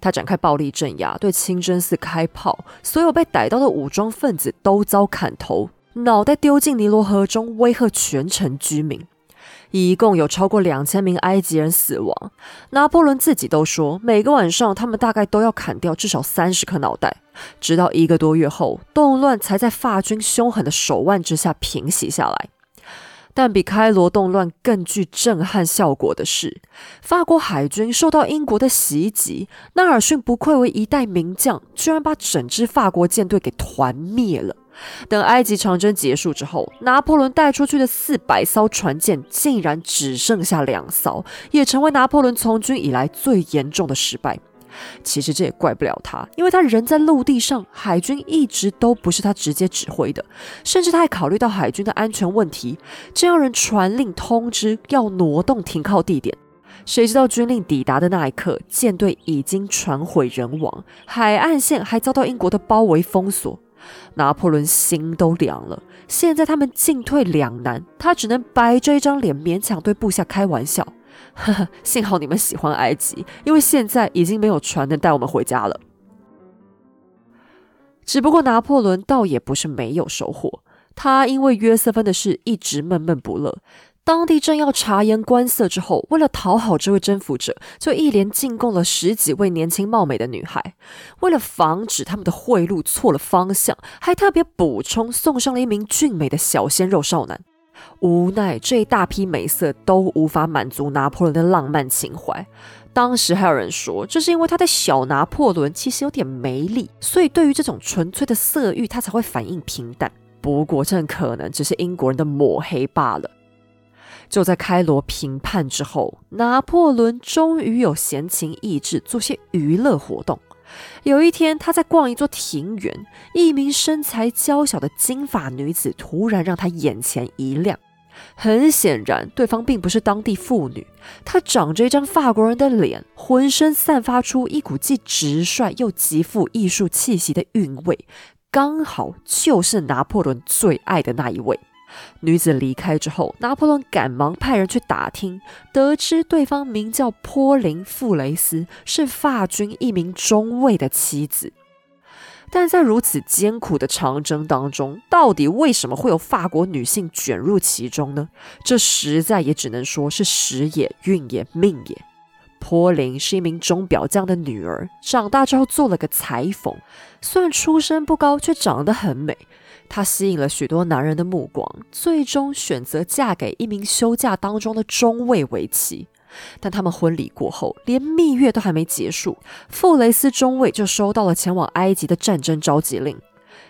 他展开暴力镇压，对清真寺开炮，所有被逮到的武装分子都遭砍头，脑袋丢进尼罗河中，威吓全城居民。一共有超过两千名埃及人死亡。拿破仑自己都说，每个晚上他们大概都要砍掉至少三十颗脑袋。直到一个多月后，动乱才在法军凶狠的手腕之下平息下来。但比开罗动乱更具震撼效果的是，法国海军受到英国的袭击，纳尔逊不愧为一代名将，居然把整支法国舰队给团灭了。等埃及长征结束之后，拿破仑带出去的四百艘船舰竟然只剩下两艘，也成为拿破仑从军以来最严重的失败。其实这也怪不了他，因为他人在陆地上，海军一直都不是他直接指挥的，甚至他还考虑到海军的安全问题，这让人传令通知要挪动停靠地点。谁知道军令抵达的那一刻，舰队已经船毁人亡，海岸线还遭到英国的包围封锁。拿破仑心都凉了。现在他们进退两难，他只能摆着一张脸，勉强对部下开玩笑。呵呵，幸好你们喜欢埃及，因为现在已经没有船能带我们回家了。只不过拿破仑倒也不是没有收获，他因为约瑟芬的事一直闷闷不乐。当地正要察言观色之后，为了讨好这位征服者，就一连进贡了十几位年轻貌美的女孩。为了防止他们的贿赂错了方向，还特别补充送上了一名俊美的小鲜肉少男。无奈这一大批美色都无法满足拿破仑的浪漫情怀。当时还有人说，这是因为他的小拿破仑其实有点没力，所以对于这种纯粹的色欲，他才会反应平淡。不过这可能只是英国人的抹黑罢了。就在开罗平叛之后，拿破仑终于有闲情逸致做些娱乐活动。有一天，他在逛一座庭园，一名身材娇小的金发女子突然让他眼前一亮。很显然，对方并不是当地妇女，她长着一张法国人的脸，浑身散发出一股既直率又极富艺术气息的韵味，刚好就是拿破仑最爱的那一位。女子离开之后，拿破仑赶忙派人去打听，得知对方名叫波林·傅雷斯，是法军一名中尉的妻子。但在如此艰苦的长征当中，到底为什么会有法国女性卷入其中呢？这实在也只能说是时也、运也、命也。波林是一名钟表匠的女儿，长大之后做了个裁缝，虽然出身不高，却长得很美。她吸引了许多男人的目光，最终选择嫁给一名休假当中的中尉为妻。但他们婚礼过后，连蜜月都还没结束，傅雷斯中尉就收到了前往埃及的战争召集令。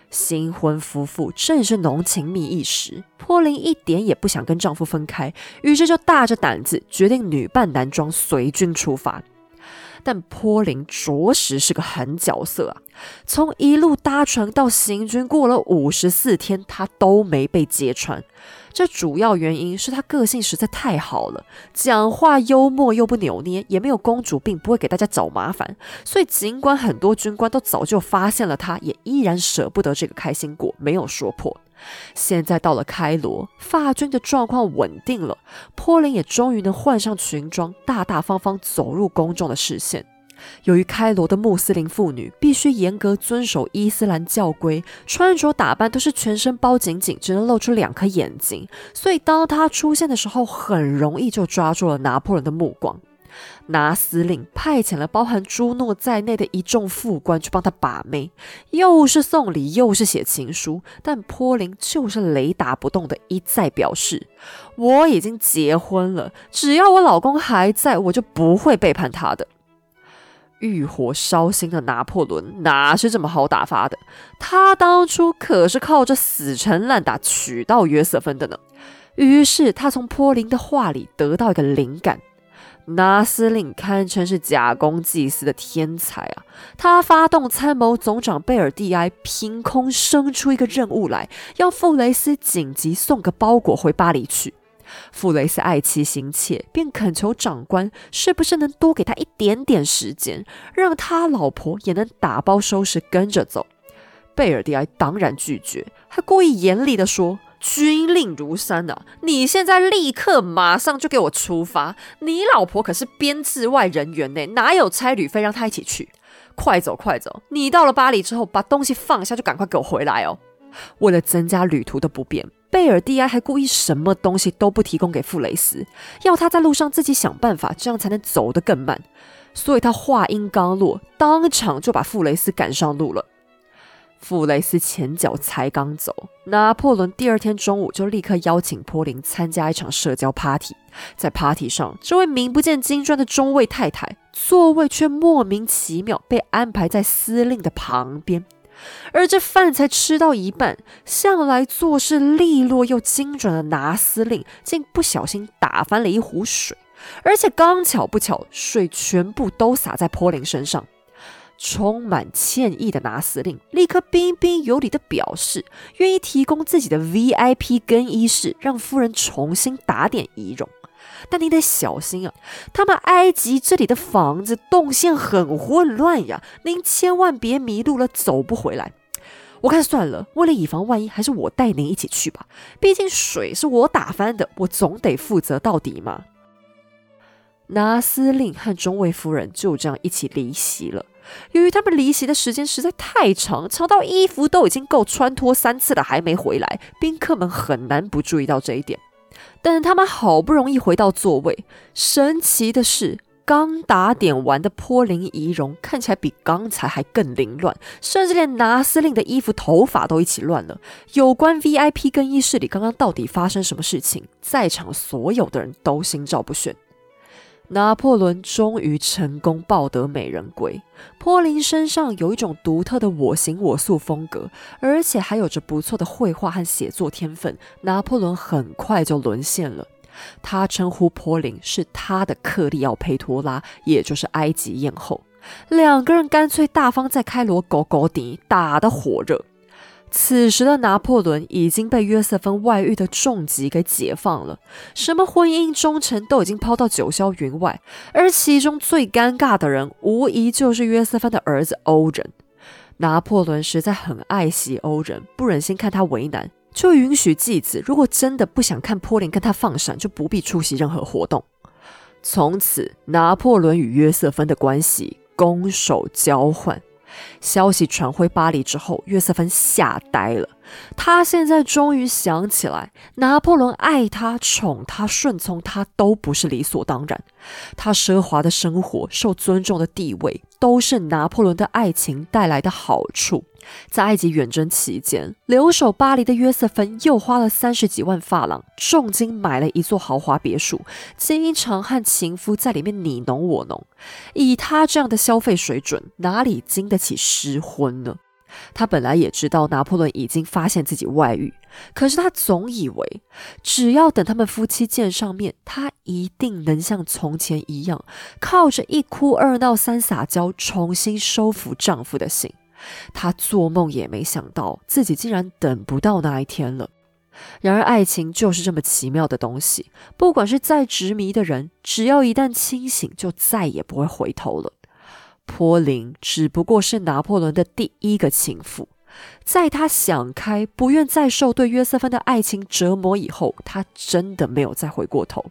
新婚夫妇正是浓情蜜意时，波林一点也不想跟丈夫分开，于是就大着胆子决定女扮男装随军出发。但坡林着实是个狠角色啊！从一路搭船到行军，过了五十四天，他都没被揭穿。这主要原因是他个性实在太好了，讲话幽默又不扭捏，也没有公主病，不会给大家找麻烦。所以尽管很多军官都早就发现了他，也依然舍不得这个开心果，没有说破。现在到了开罗，法军的状况稳定了，坡林也终于能换上裙装，大大方方走入公众的视线。由于开罗的穆斯林妇女必须严格遵守伊斯兰教规，穿着打扮都是全身包紧紧，只能露出两颗眼睛，所以当她出现的时候，很容易就抓住了拿破仑的目光。拿司令派遣了包含朱诺在内的一众副官去帮他把妹，又是送礼又是写情书，但坡林就是雷打不动的一再表示：“我已经结婚了，只要我老公还在，我就不会背叛他的。”欲火烧心的拿破仑哪是这么好打发的？他当初可是靠着死缠烂打娶到约瑟芬的呢。于是他从波林的话里得到一个灵感。拿司令堪称是假公济私的天才啊！他发动参谋总长贝尔蒂埃凭空生出一个任务来，要傅雷斯紧急送个包裹回巴黎去。傅雷斯爱妻心切，便恳求长官是不是能多给他一点点时间，让他老婆也能打包收拾跟着走。贝尔蒂埃当然拒绝，还故意严厉地说：“军令如山啊！你现在立刻马上就给我出发！你老婆可是编制外人员呢，哪有差旅费让她一起去？快走快走！你到了巴黎之后，把东西放下，就赶快给我回来哦！”为了增加旅途的不便。贝尔蒂埃还故意什么东西都不提供给傅雷斯，要他在路上自己想办法，这样才能走得更慢。所以他话音刚落，当场就把傅雷斯赶上路了。傅雷斯前脚才刚走，拿破仑第二天中午就立刻邀请波林参加一场社交 party。在 party 上，这位名不见经传的中尉太太座位却莫名其妙被安排在司令的旁边。而这饭才吃到一半，向来做事利落又精准的拿司令，竟不小心打翻了一壶水，而且刚巧不巧，水全部都洒在坡林身上。充满歉意的拿司令立刻彬彬有礼的表示，愿意提供自己的 VIP 更衣室，让夫人重新打点仪容。但你得小心啊！他们埃及这里的房子动线很混乱呀，您千万别迷路了走不回来。我看算了，为了以防万一，还是我带您一起去吧。毕竟水是我打翻的，我总得负责到底嘛。拿司令和中尉夫人就这样一起离席了。由于他们离席的时间实在太长，长到衣服都已经够穿脱三次了，还没回来，宾客们很难不注意到这一点。但他们好不容易回到座位，神奇的是，刚打点完的坡林仪容看起来比刚才还更凌乱，甚至连拿司令的衣服、头发都一起乱了。有关 VIP 更衣室里刚刚到底发生什么事情，在场所有的人都心照不宣。拿破仑终于成功抱得美人归。波林身上有一种独特的我行我素风格，而且还有着不错的绘画和写作天分。拿破仑很快就沦陷了。他称呼波林是他的克利奥佩托拉，也就是埃及艳后。两个人干脆大方在开罗狗狗底打得火热。此时的拿破仑已经被约瑟芬外遇的重疾给解放了，什么婚姻忠诚都已经抛到九霄云外。而其中最尴尬的人，无疑就是约瑟芬的儿子欧仁。拿破仑实在很爱惜欧仁，不忍心看他为难，就允许继子如果真的不想看波林跟他放闪，就不必出席任何活动。从此，拿破仑与约瑟芬的关系攻守交换。消息传回巴黎之后，约瑟芬吓呆了。她现在终于想起来，拿破仑爱她、宠她、顺从她，都不是理所当然。她奢华的生活、受尊重的地位，都是拿破仑的爱情带来的好处。在埃及远征期间，留守巴黎的约瑟芬又花了三十几万法郎，重金买了一座豪华别墅，经常和情夫在里面你侬我侬。以他这样的消费水准，哪里经得起失婚呢？他本来也知道拿破仑已经发现自己外遇，可是他总以为，只要等他们夫妻见上面，他一定能像从前一样，靠着一哭二闹三撒娇，重新收服丈夫的心。他做梦也没想到，自己竟然等不到那一天了。然而，爱情就是这么奇妙的东西，不管是再执迷的人，只要一旦清醒，就再也不会回头了。波林只不过是拿破仑的第一个情妇，在他想开，不愿再受对约瑟芬的爱情折磨以后，他真的没有再回过头。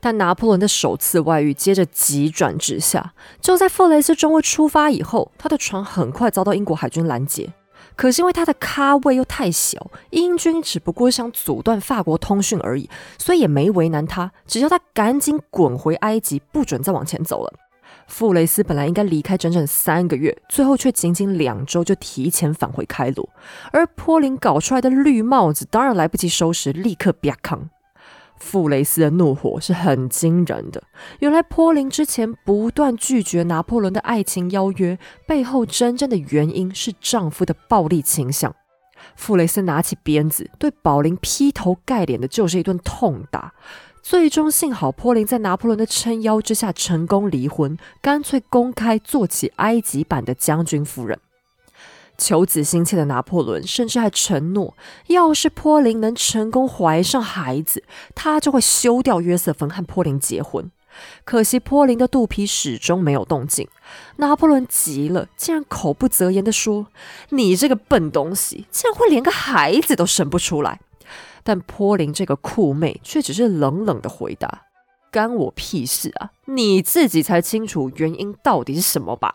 但拿破仑的首次外遇接着急转直下，就在弗雷斯中尉出发以后，他的船很快遭到英国海军拦截。可是因为他的咖位又太小，英军只不过想阻断法国通讯而已，所以也没为难他，只叫他赶紧滚回埃及，不准再往前走了。傅雷斯本来应该离开整整三个月，最后却仅仅两周就提前返回开罗，而坡林搞出来的绿帽子当然来不及收拾，立刻瘪康。傅雷斯的怒火是很惊人的。原来波林之前不断拒绝拿破仑的爱情邀约，背后真正的原因是丈夫的暴力倾向。傅雷斯拿起鞭子对宝林劈头盖脸的就是一顿痛打。最终幸好波林在拿破仑的撑腰之下成功离婚，干脆公开做起埃及版的将军夫人。求子心切的拿破仑甚至还承诺，要是波林能成功怀上孩子，他就会休掉约瑟芬和波林结婚。可惜波林的肚皮始终没有动静。拿破仑急了，竟然口不择言地说：“你这个笨东西，竟然会连个孩子都生不出来！”但波林这个酷妹却只是冷冷的回答：“干我屁事啊！你自己才清楚原因到底是什么吧。”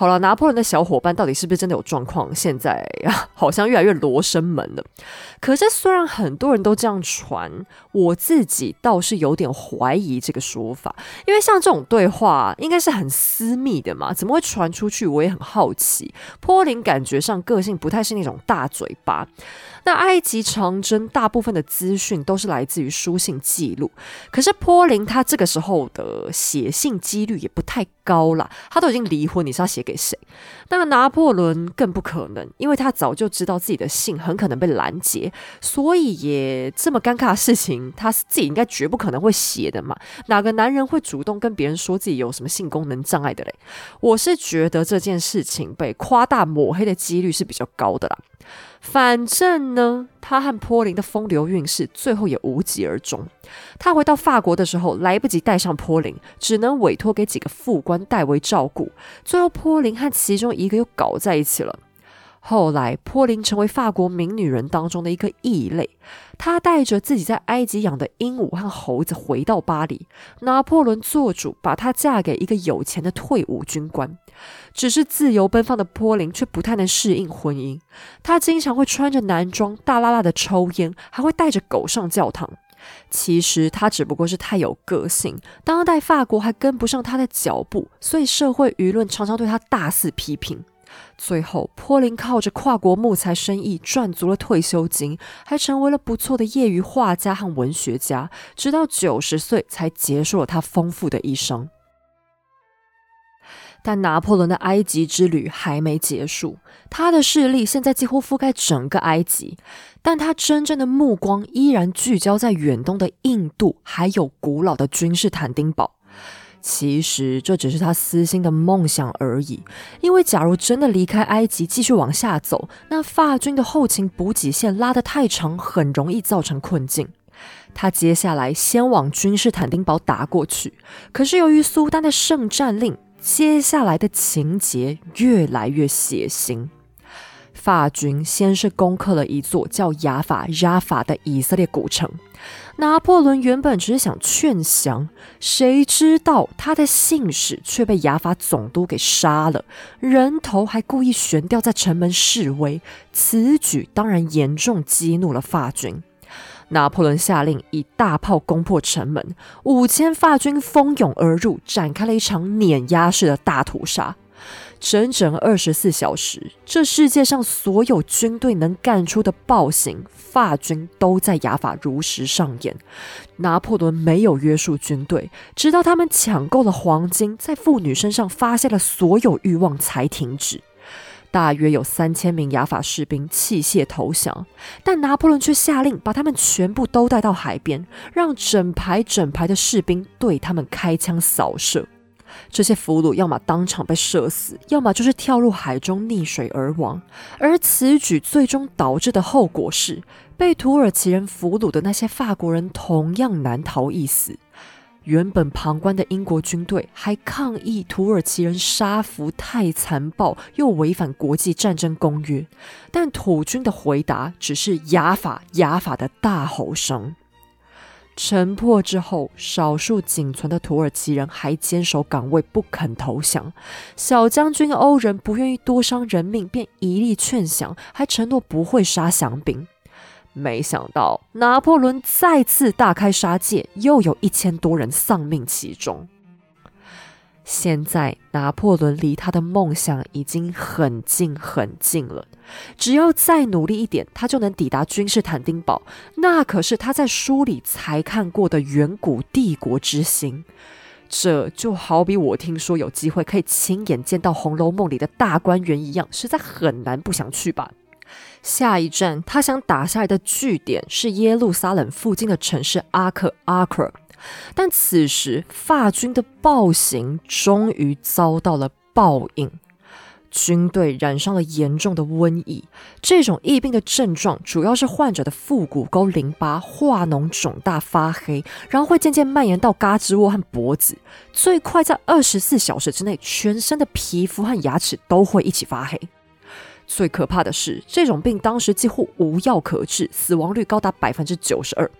好了，拿破仑的小伙伴到底是不是真的有状况？现在 [laughs] 好像越来越罗生门了。可是虽然很多人都这样传，我自己倒是有点怀疑这个说法，因为像这种对话应该是很私密的嘛，怎么会传出去？我也很好奇。坡林感觉上个性不太是那种大嘴巴。那埃及长征大部分的资讯都是来自于书信记录，可是坡林他这个时候的写信几率也不太高了，他都已经离婚，你是要写给谁？那拿破仑更不可能，因为他早就知道自己的信很可能被拦截，所以也这么尴尬的事情，他自己应该绝不可能会写的嘛？哪个男人会主动跟别人说自己有什么性功能障碍的嘞？我是觉得这件事情被夸大抹黑的几率是比较高的啦。反正呢，他和波林的风流韵事最后也无疾而终。他回到法国的时候，来不及带上波林，只能委托给几个副官代为照顾。最后，波林和其中一个又搞在一起了。后来，波林成为法国名女人当中的一个异类。她带着自己在埃及养的鹦鹉和猴子回到巴黎，拿破仑做主，把她嫁给一个有钱的退伍军官。只是自由奔放的波林却不太能适应婚姻，她经常会穿着男装，大拉拉的抽烟，还会带着狗上教堂。其实她只不过是太有个性，当代法国还跟不上她的脚步，所以社会舆论常常对她大肆批评。最后，坡林靠着跨国木材生意赚足了退休金，还成为了不错的业余画家和文学家，直到九十岁才结束了他丰富的一生。但拿破仑的埃及之旅还没结束，他的势力现在几乎覆盖整个埃及，但他真正的目光依然聚焦在远东的印度，还有古老的君士坦丁堡。其实这只是他私心的梦想而已，因为假如真的离开埃及继续往下走，那法军的后勤补给线拉得太长，很容易造成困境。他接下来先往君士坦丁堡打过去，可是由于苏丹的圣战令，接下来的情节越来越血腥。法军先是攻克了一座叫雅法雅法的以色列古城。拿破仑原本只是想劝降，谁知道他的信使却被雅法总督给杀了，人头还故意悬吊在城门示威。此举当然严重激怒了法军。拿破仑下令以大炮攻破城门，五千法军蜂拥而入，展开了一场碾压式的大屠杀。整整二十四小时，这世界上所有军队能干出的暴行，法军都在雅法如实上演。拿破仑没有约束军队，直到他们抢购了黄金，在妇女身上发现了所有欲望才停止。大约有三千名雅法士兵弃械投降，但拿破仑却下令把他们全部都带到海边，让整排整排的士兵对他们开枪扫射。这些俘虏要么当场被射死，要么就是跳入海中溺水而亡。而此举最终导致的后果是，被土耳其人俘虏的那些法国人同样难逃一死。原本旁观的英国军队还抗议土耳其人杀俘太残暴，又违反国际战争公约。但土军的回答只是“雅法，雅法”的大吼声。城破之后，少数仅存的土耳其人还坚守岗位，不肯投降。小将军欧仁不愿意多伤人命，便一力劝降，还承诺不会杀降兵。没想到拿破仑再次大开杀戒，又有一千多人丧命其中。现在，拿破仑离他的梦想已经很近很近了。只要再努力一点，他就能抵达君士坦丁堡。那可是他在书里才看过的远古帝国之星。这就好比我听说有机会可以亲眼见到《红楼梦》里的大观园一样，实在很难不想去吧。下一站，他想打下来的据点是耶路撒冷附近的城市阿克阿克。但此时，法军的暴行终于遭到了报应。军队染上了严重的瘟疫。这种疫病的症状主要是患者的腹股沟淋巴化脓肿大发黑，然后会渐渐蔓延到胳肢窝和脖子，最快在二十四小时之内，全身的皮肤和牙齿都会一起发黑。最可怕的是，这种病当时几乎无药可治，死亡率高达百分之九十二。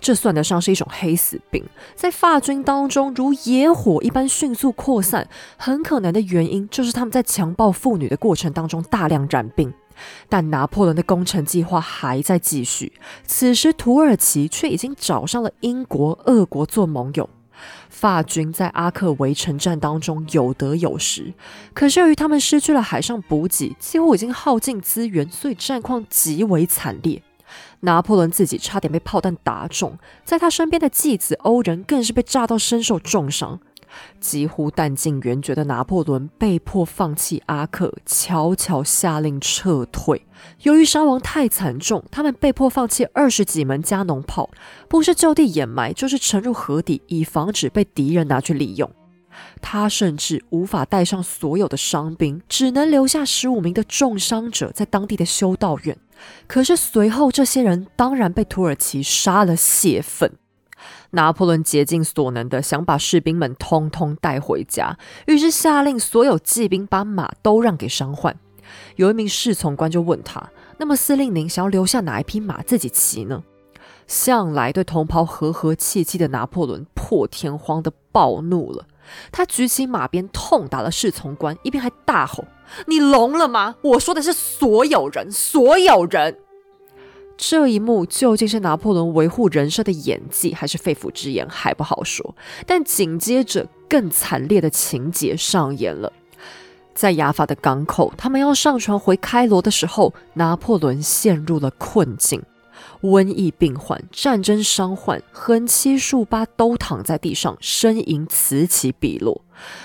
这算得上是一种黑死病，在法军当中如野火一般迅速扩散。很可能的原因就是他们在强暴妇女的过程当中大量染病。但拿破仑的攻城计划还在继续，此时土耳其却已经找上了英国、俄国做盟友。法军在阿克围城战当中有得有失，可是由于他们失去了海上补给，几乎已经耗尽资源，所以战况极为惨烈。拿破仑自己差点被炮弹打中，在他身边的继子欧仁更是被炸到身受重伤，几乎弹尽援绝的拿破仑被迫放弃阿克，悄悄下令撤退。由于伤亡太惨重，他们被迫放弃二十几门加农炮，不是就地掩埋，就是沉入河底，以防止被敌人拿去利用。他甚至无法带上所有的伤兵，只能留下十五名的重伤者在当地的修道院。可是随后，这些人当然被土耳其杀了泄愤。拿破仑竭尽所能的想把士兵们通通带回家，于是下令所有骑兵把马都让给伤患。有一名侍从官就问他：“那么司令，您想要留下哪一匹马自己骑呢？”向来对同袍和和气气的拿破仑破天荒的暴怒了。他举起马鞭，痛打了侍从官，一边还大吼：“你聋了吗？我说的是所有人，所有人！”这一幕究竟是拿破仑维护人设的演技，还是肺腑之言，还不好说。但紧接着，更惨烈的情节上演了。在雅法的港口，他们要上船回开罗的时候，拿破仑陷入了困境。瘟疫病患、战争伤患横七竖八都躺在地上，呻吟此起彼落。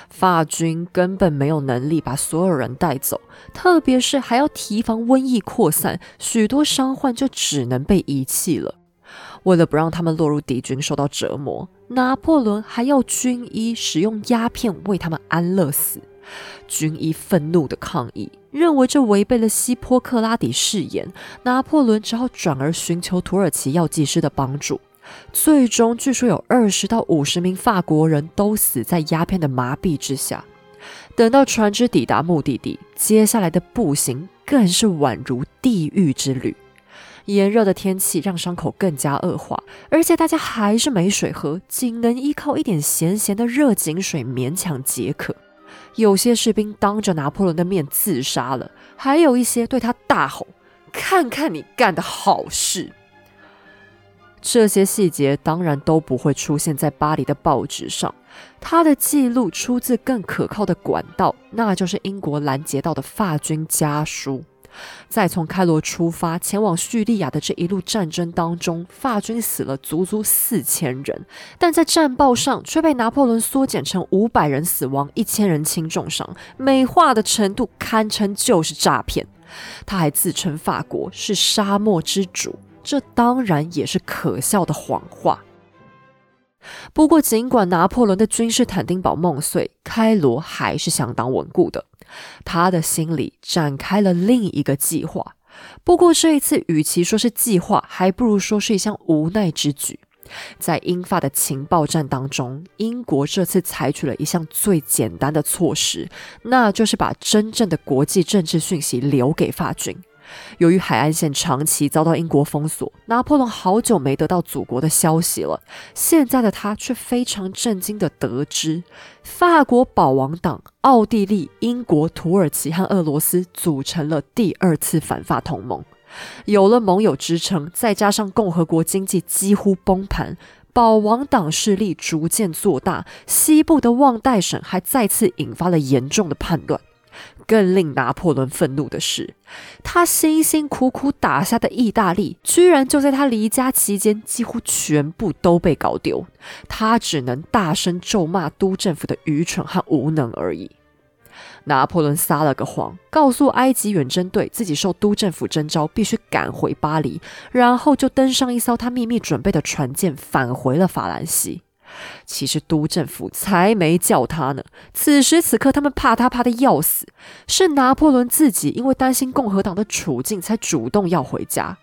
法军根本没有能力把所有人带走，特别是还要提防瘟疫扩散，许多伤患就只能被遗弃了。为了不让他们落入敌军受到折磨，拿破仑还要军医使用鸦片为他们安乐死。军医愤怒的抗议，认为这违背了希波克拉底誓言。拿破仑只好转而寻求土耳其药剂师的帮助。最终，据说有二十到五十名法国人都死在鸦片的麻痹之下。等到船只抵达目的地，接下来的步行更是宛如地狱之旅。炎热的天气让伤口更加恶化，而且大家还是没水喝，仅能依靠一点咸咸的热井水勉强解渴。有些士兵当着拿破仑的面自杀了，还有一些对他大吼：“看看你干的好事！”这些细节当然都不会出现在巴黎的报纸上，他的记录出自更可靠的管道，那就是英国拦截到的法军家书。在从开罗出发前往叙利亚的这一路战争当中，法军死了足足四千人，但在战报上却被拿破仑缩减成五百人死亡，一千人轻重伤，美化的程度堪称就是诈骗。他还自称法国是沙漠之主，这当然也是可笑的谎话。不过，尽管拿破仑的君士坦丁堡梦碎，开罗还是相当稳固的。他的心里展开了另一个计划。不过，这一次与其说是计划，还不如说是一项无奈之举。在英法的情报战当中，英国这次采取了一项最简单的措施，那就是把真正的国际政治讯息留给法军。由于海岸线长期遭到英国封锁，拿破仑好久没得到祖国的消息了。现在的他却非常震惊地得知，法国保王党、奥地利、英国、土耳其和俄罗斯组成了第二次反法同盟。有了盟友支撑，再加上共和国经济几乎崩盘，保王党势力逐渐做大，西部的旺代省还再次引发了严重的叛乱。更令拿破仑愤怒的是，他辛辛苦苦打下的意大利，居然就在他离家期间几乎全部都被搞丢。他只能大声咒骂都政府的愚蠢和无能而已。拿破仑撒了个谎，告诉埃及远征队自己受都政府征召，必须赶回巴黎，然后就登上一艘他秘密准备的船舰，返回了法兰西。其实都政府才没叫他呢。此时此刻，他们怕他怕的要死，是拿破仑自己因为担心共和党的处境，才主动要回家。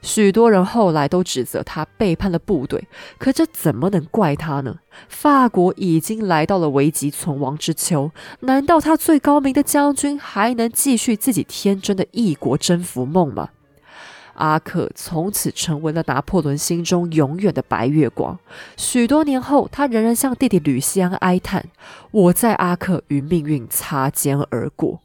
许多人后来都指责他背叛了部队，可这怎么能怪他呢？法国已经来到了危急存亡之秋，难道他最高明的将军还能继续自己天真的异国征服梦吗？阿克从此成为了拿破仑心中永远的白月光。许多年后，他仍然向弟弟吕西安哀叹：“我在阿克与命运擦肩而过。”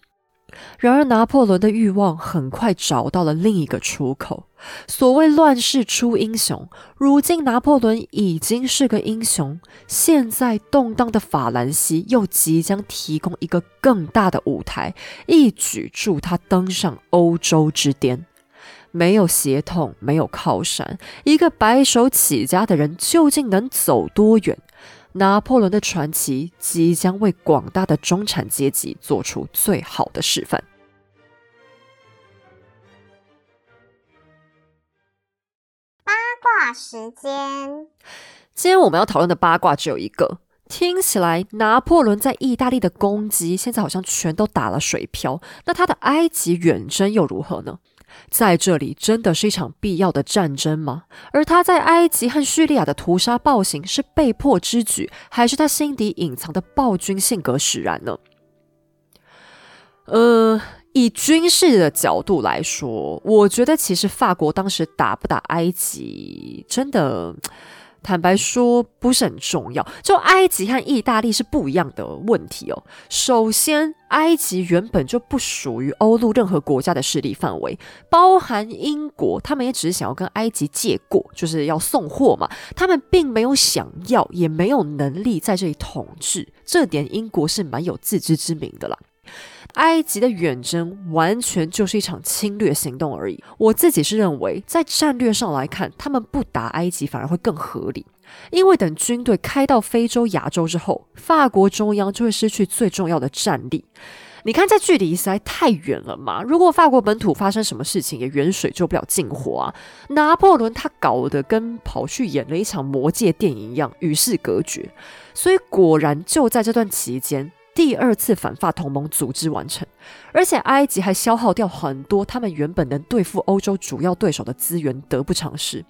然而，拿破仑的欲望很快找到了另一个出口。所谓乱世出英雄，如今拿破仑已经是个英雄。现在动荡的法兰西又即将提供一个更大的舞台，一举助他登上欧洲之巅。没有协同，没有靠山，一个白手起家的人究竟能走多远？拿破仑的传奇即将为广大的中产阶级做出最好的示范。八卦时间，今天我们要讨论的八卦只有一个。听起来，拿破仑在意大利的攻击现在好像全都打了水漂。那他的埃及远征又如何呢？在这里真的是一场必要的战争吗？而他在埃及和叙利亚的屠杀暴行是被迫之举，还是他心底隐藏的暴君性格使然呢？呃，以军事的角度来说，我觉得其实法国当时打不打埃及，真的。坦白说，不是很重要。就埃及和意大利是不一样的问题哦。首先，埃及原本就不属于欧陆任何国家的势力范围，包含英国，他们也只是想要跟埃及借过，就是要送货嘛。他们并没有想要，也没有能力在这里统治。这点英国是蛮有自知之明的啦。埃及的远征完全就是一场侵略行动而已。我自己是认为，在战略上来看，他们不打埃及反而会更合理，因为等军队开到非洲、亚洲之后，法国中央就会失去最重要的战力。你看，在距离实在太远了嘛。如果法国本土发生什么事情，也远水救不了近火啊。拿破仑他搞得跟跑去演了一场魔界电影一样，与世隔绝。所以果然就在这段期间。第二次反法同盟组织完成，而且埃及还消耗掉很多他们原本能对付欧洲主要对手的资源，得不偿失。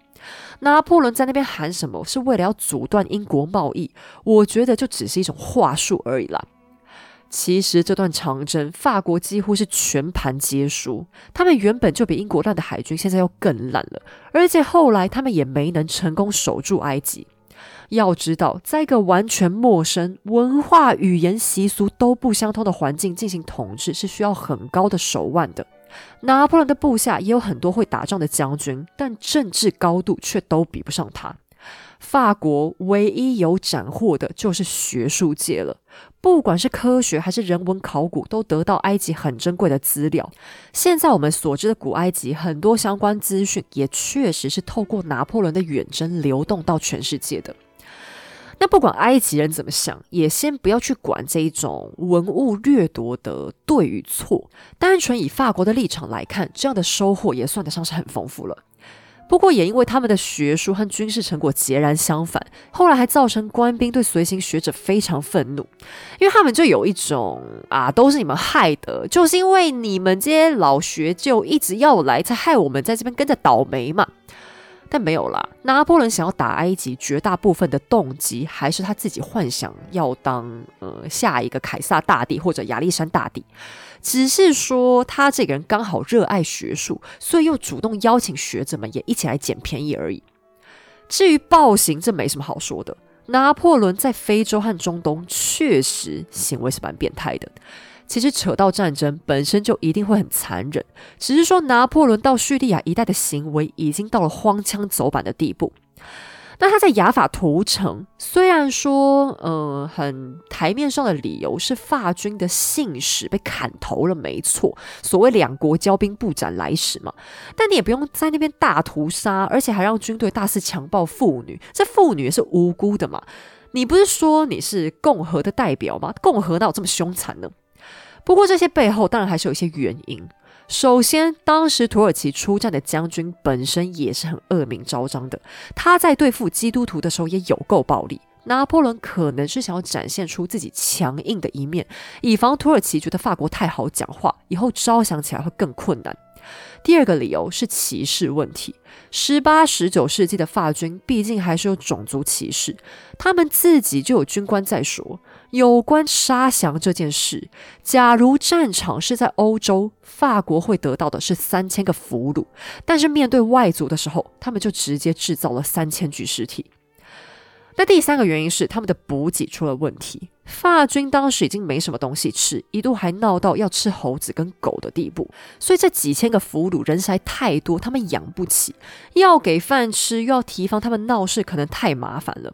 拿破仑在那边喊什么，是为了要阻断英国贸易？我觉得就只是一种话术而已啦。其实这段长征，法国几乎是全盘皆输。他们原本就比英国烂的海军，现在又更烂了，而且后来他们也没能成功守住埃及。要知道，在一个完全陌生、文化、语言、习俗都不相通的环境进行统治，是需要很高的手腕的。拿破仑的部下也有很多会打仗的将军，但政治高度却都比不上他。法国唯一有斩获的就是学术界了，不管是科学还是人文考古，都得到埃及很珍贵的资料。现在我们所知的古埃及很多相关资讯，也确实是透过拿破仑的远征流动到全世界的。那不管埃及人怎么想，也先不要去管这一种文物掠夺的对与错。单纯以法国的立场来看，这样的收获也算得上是很丰富了。不过也因为他们的学术和军事成果截然相反，后来还造成官兵对随行学者非常愤怒，因为他们就有一种啊，都是你们害的，就是因为你们这些老学究一直要来，才害我们在这边跟着倒霉嘛。但没有啦，拿破仑想要打埃及，绝大部分的动机还是他自己幻想要当呃下一个凯撒大帝或者亚历山大帝，只是说他这个人刚好热爱学术，所以又主动邀请学者们也一起来捡便宜而已。至于暴行，这没什么好说的。拿破仑在非洲和中东确实行为是蛮变态的。其实扯到战争本身就一定会很残忍，只是说拿破仑到叙利亚一带的行为已经到了荒腔走板的地步。那他在雅法屠城，虽然说呃很台面上的理由是法军的信使被砍头了，没错，所谓两国交兵不斩来使嘛。但你也不用在那边大屠杀，而且还让军队大肆强暴妇女，这妇女是无辜的嘛。你不是说你是共和的代表吗？共和哪有这么凶残呢？不过这些背后当然还是有一些原因。首先，当时土耳其出战的将军本身也是很恶名昭彰的，他在对付基督徒的时候也有够暴力，拿破仑可能是想要展现出自己强硬的一面，以防土耳其觉得法国太好讲话，以后招降起来会更困难。第二个理由是歧视问题。十八、十九世纪的法军毕竟还是有种族歧视，他们自己就有军官在说，有关杀降这件事，假如战场是在欧洲，法国会得到的是三千个俘虏，但是面对外族的时候，他们就直接制造了三千具尸体。那第三个原因是他们的补给出了问题。法军当时已经没什么东西吃，一度还闹到要吃猴子跟狗的地步。所以这几千个俘虏人实在太多，他们养不起，要给饭吃又要提防他们闹事，可能太麻烦了。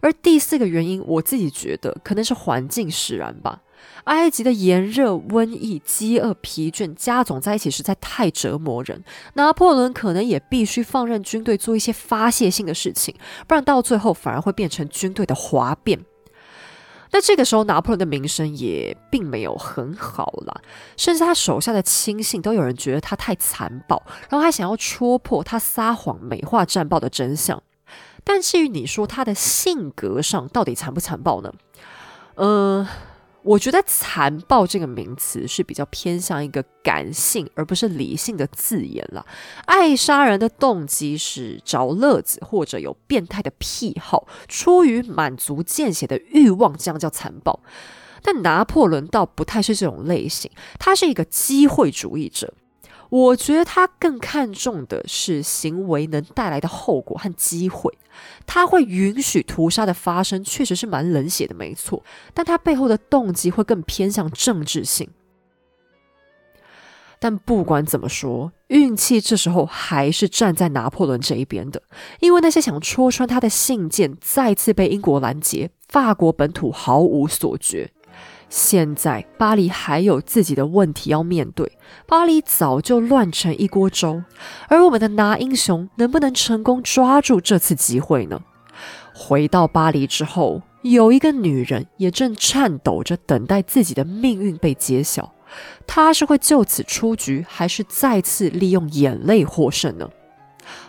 而第四个原因，我自己觉得可能是环境使然吧。埃及的炎热、瘟疫、饥饿、疲倦加总在一起，实在太折磨人。拿破仑可能也必须放任军队做一些发泄性的事情，不然到最后反而会变成军队的哗变。那这个时候，拿破仑的名声也并没有很好啦，甚至他手下的亲信都有人觉得他太残暴，然后还想要戳破他撒谎、美化战报的真相。但至于你说他的性格上到底残不残暴呢？嗯。我觉得“残暴”这个名词是比较偏向一个感性而不是理性的字眼了。爱杀人的动机是找乐子，或者有变态的癖好，出于满足见血的欲望，这样叫残暴。但拿破仑倒不太是这种类型，他是一个机会主义者。我觉得他更看重的是行为能带来的后果和机会。他会允许屠杀的发生，确实是蛮冷血的，没错。但他背后的动机会更偏向政治性。但不管怎么说，运气这时候还是站在拿破仑这一边的，因为那些想戳穿他的信件再次被英国拦截，法国本土毫无所觉。现在巴黎还有自己的问题要面对，巴黎早就乱成一锅粥，而我们的拿英雄能不能成功抓住这次机会呢？回到巴黎之后，有一个女人也正颤抖着等待自己的命运被揭晓，她是会就此出局，还是再次利用眼泪获胜呢？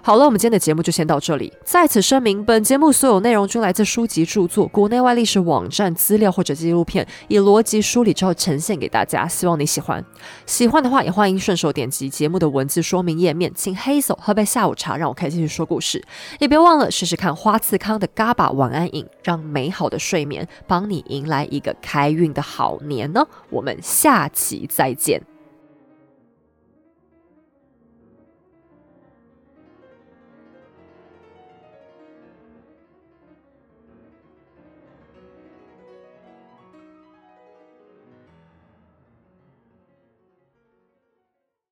好了，我们今天的节目就先到这里。在此声明，本节目所有内容均来自书籍著作、国内外历史网站资料或者纪录片，以逻辑梳理之后呈现给大家。希望你喜欢，喜欢的话也欢迎顺手点击节目的文字说明页面，请黑手喝杯下午茶，让我开继续说故事。也别忘了试试看花次康的嘎巴晚安饮，让美好的睡眠帮你迎来一个开运的好年呢。我们下期再见。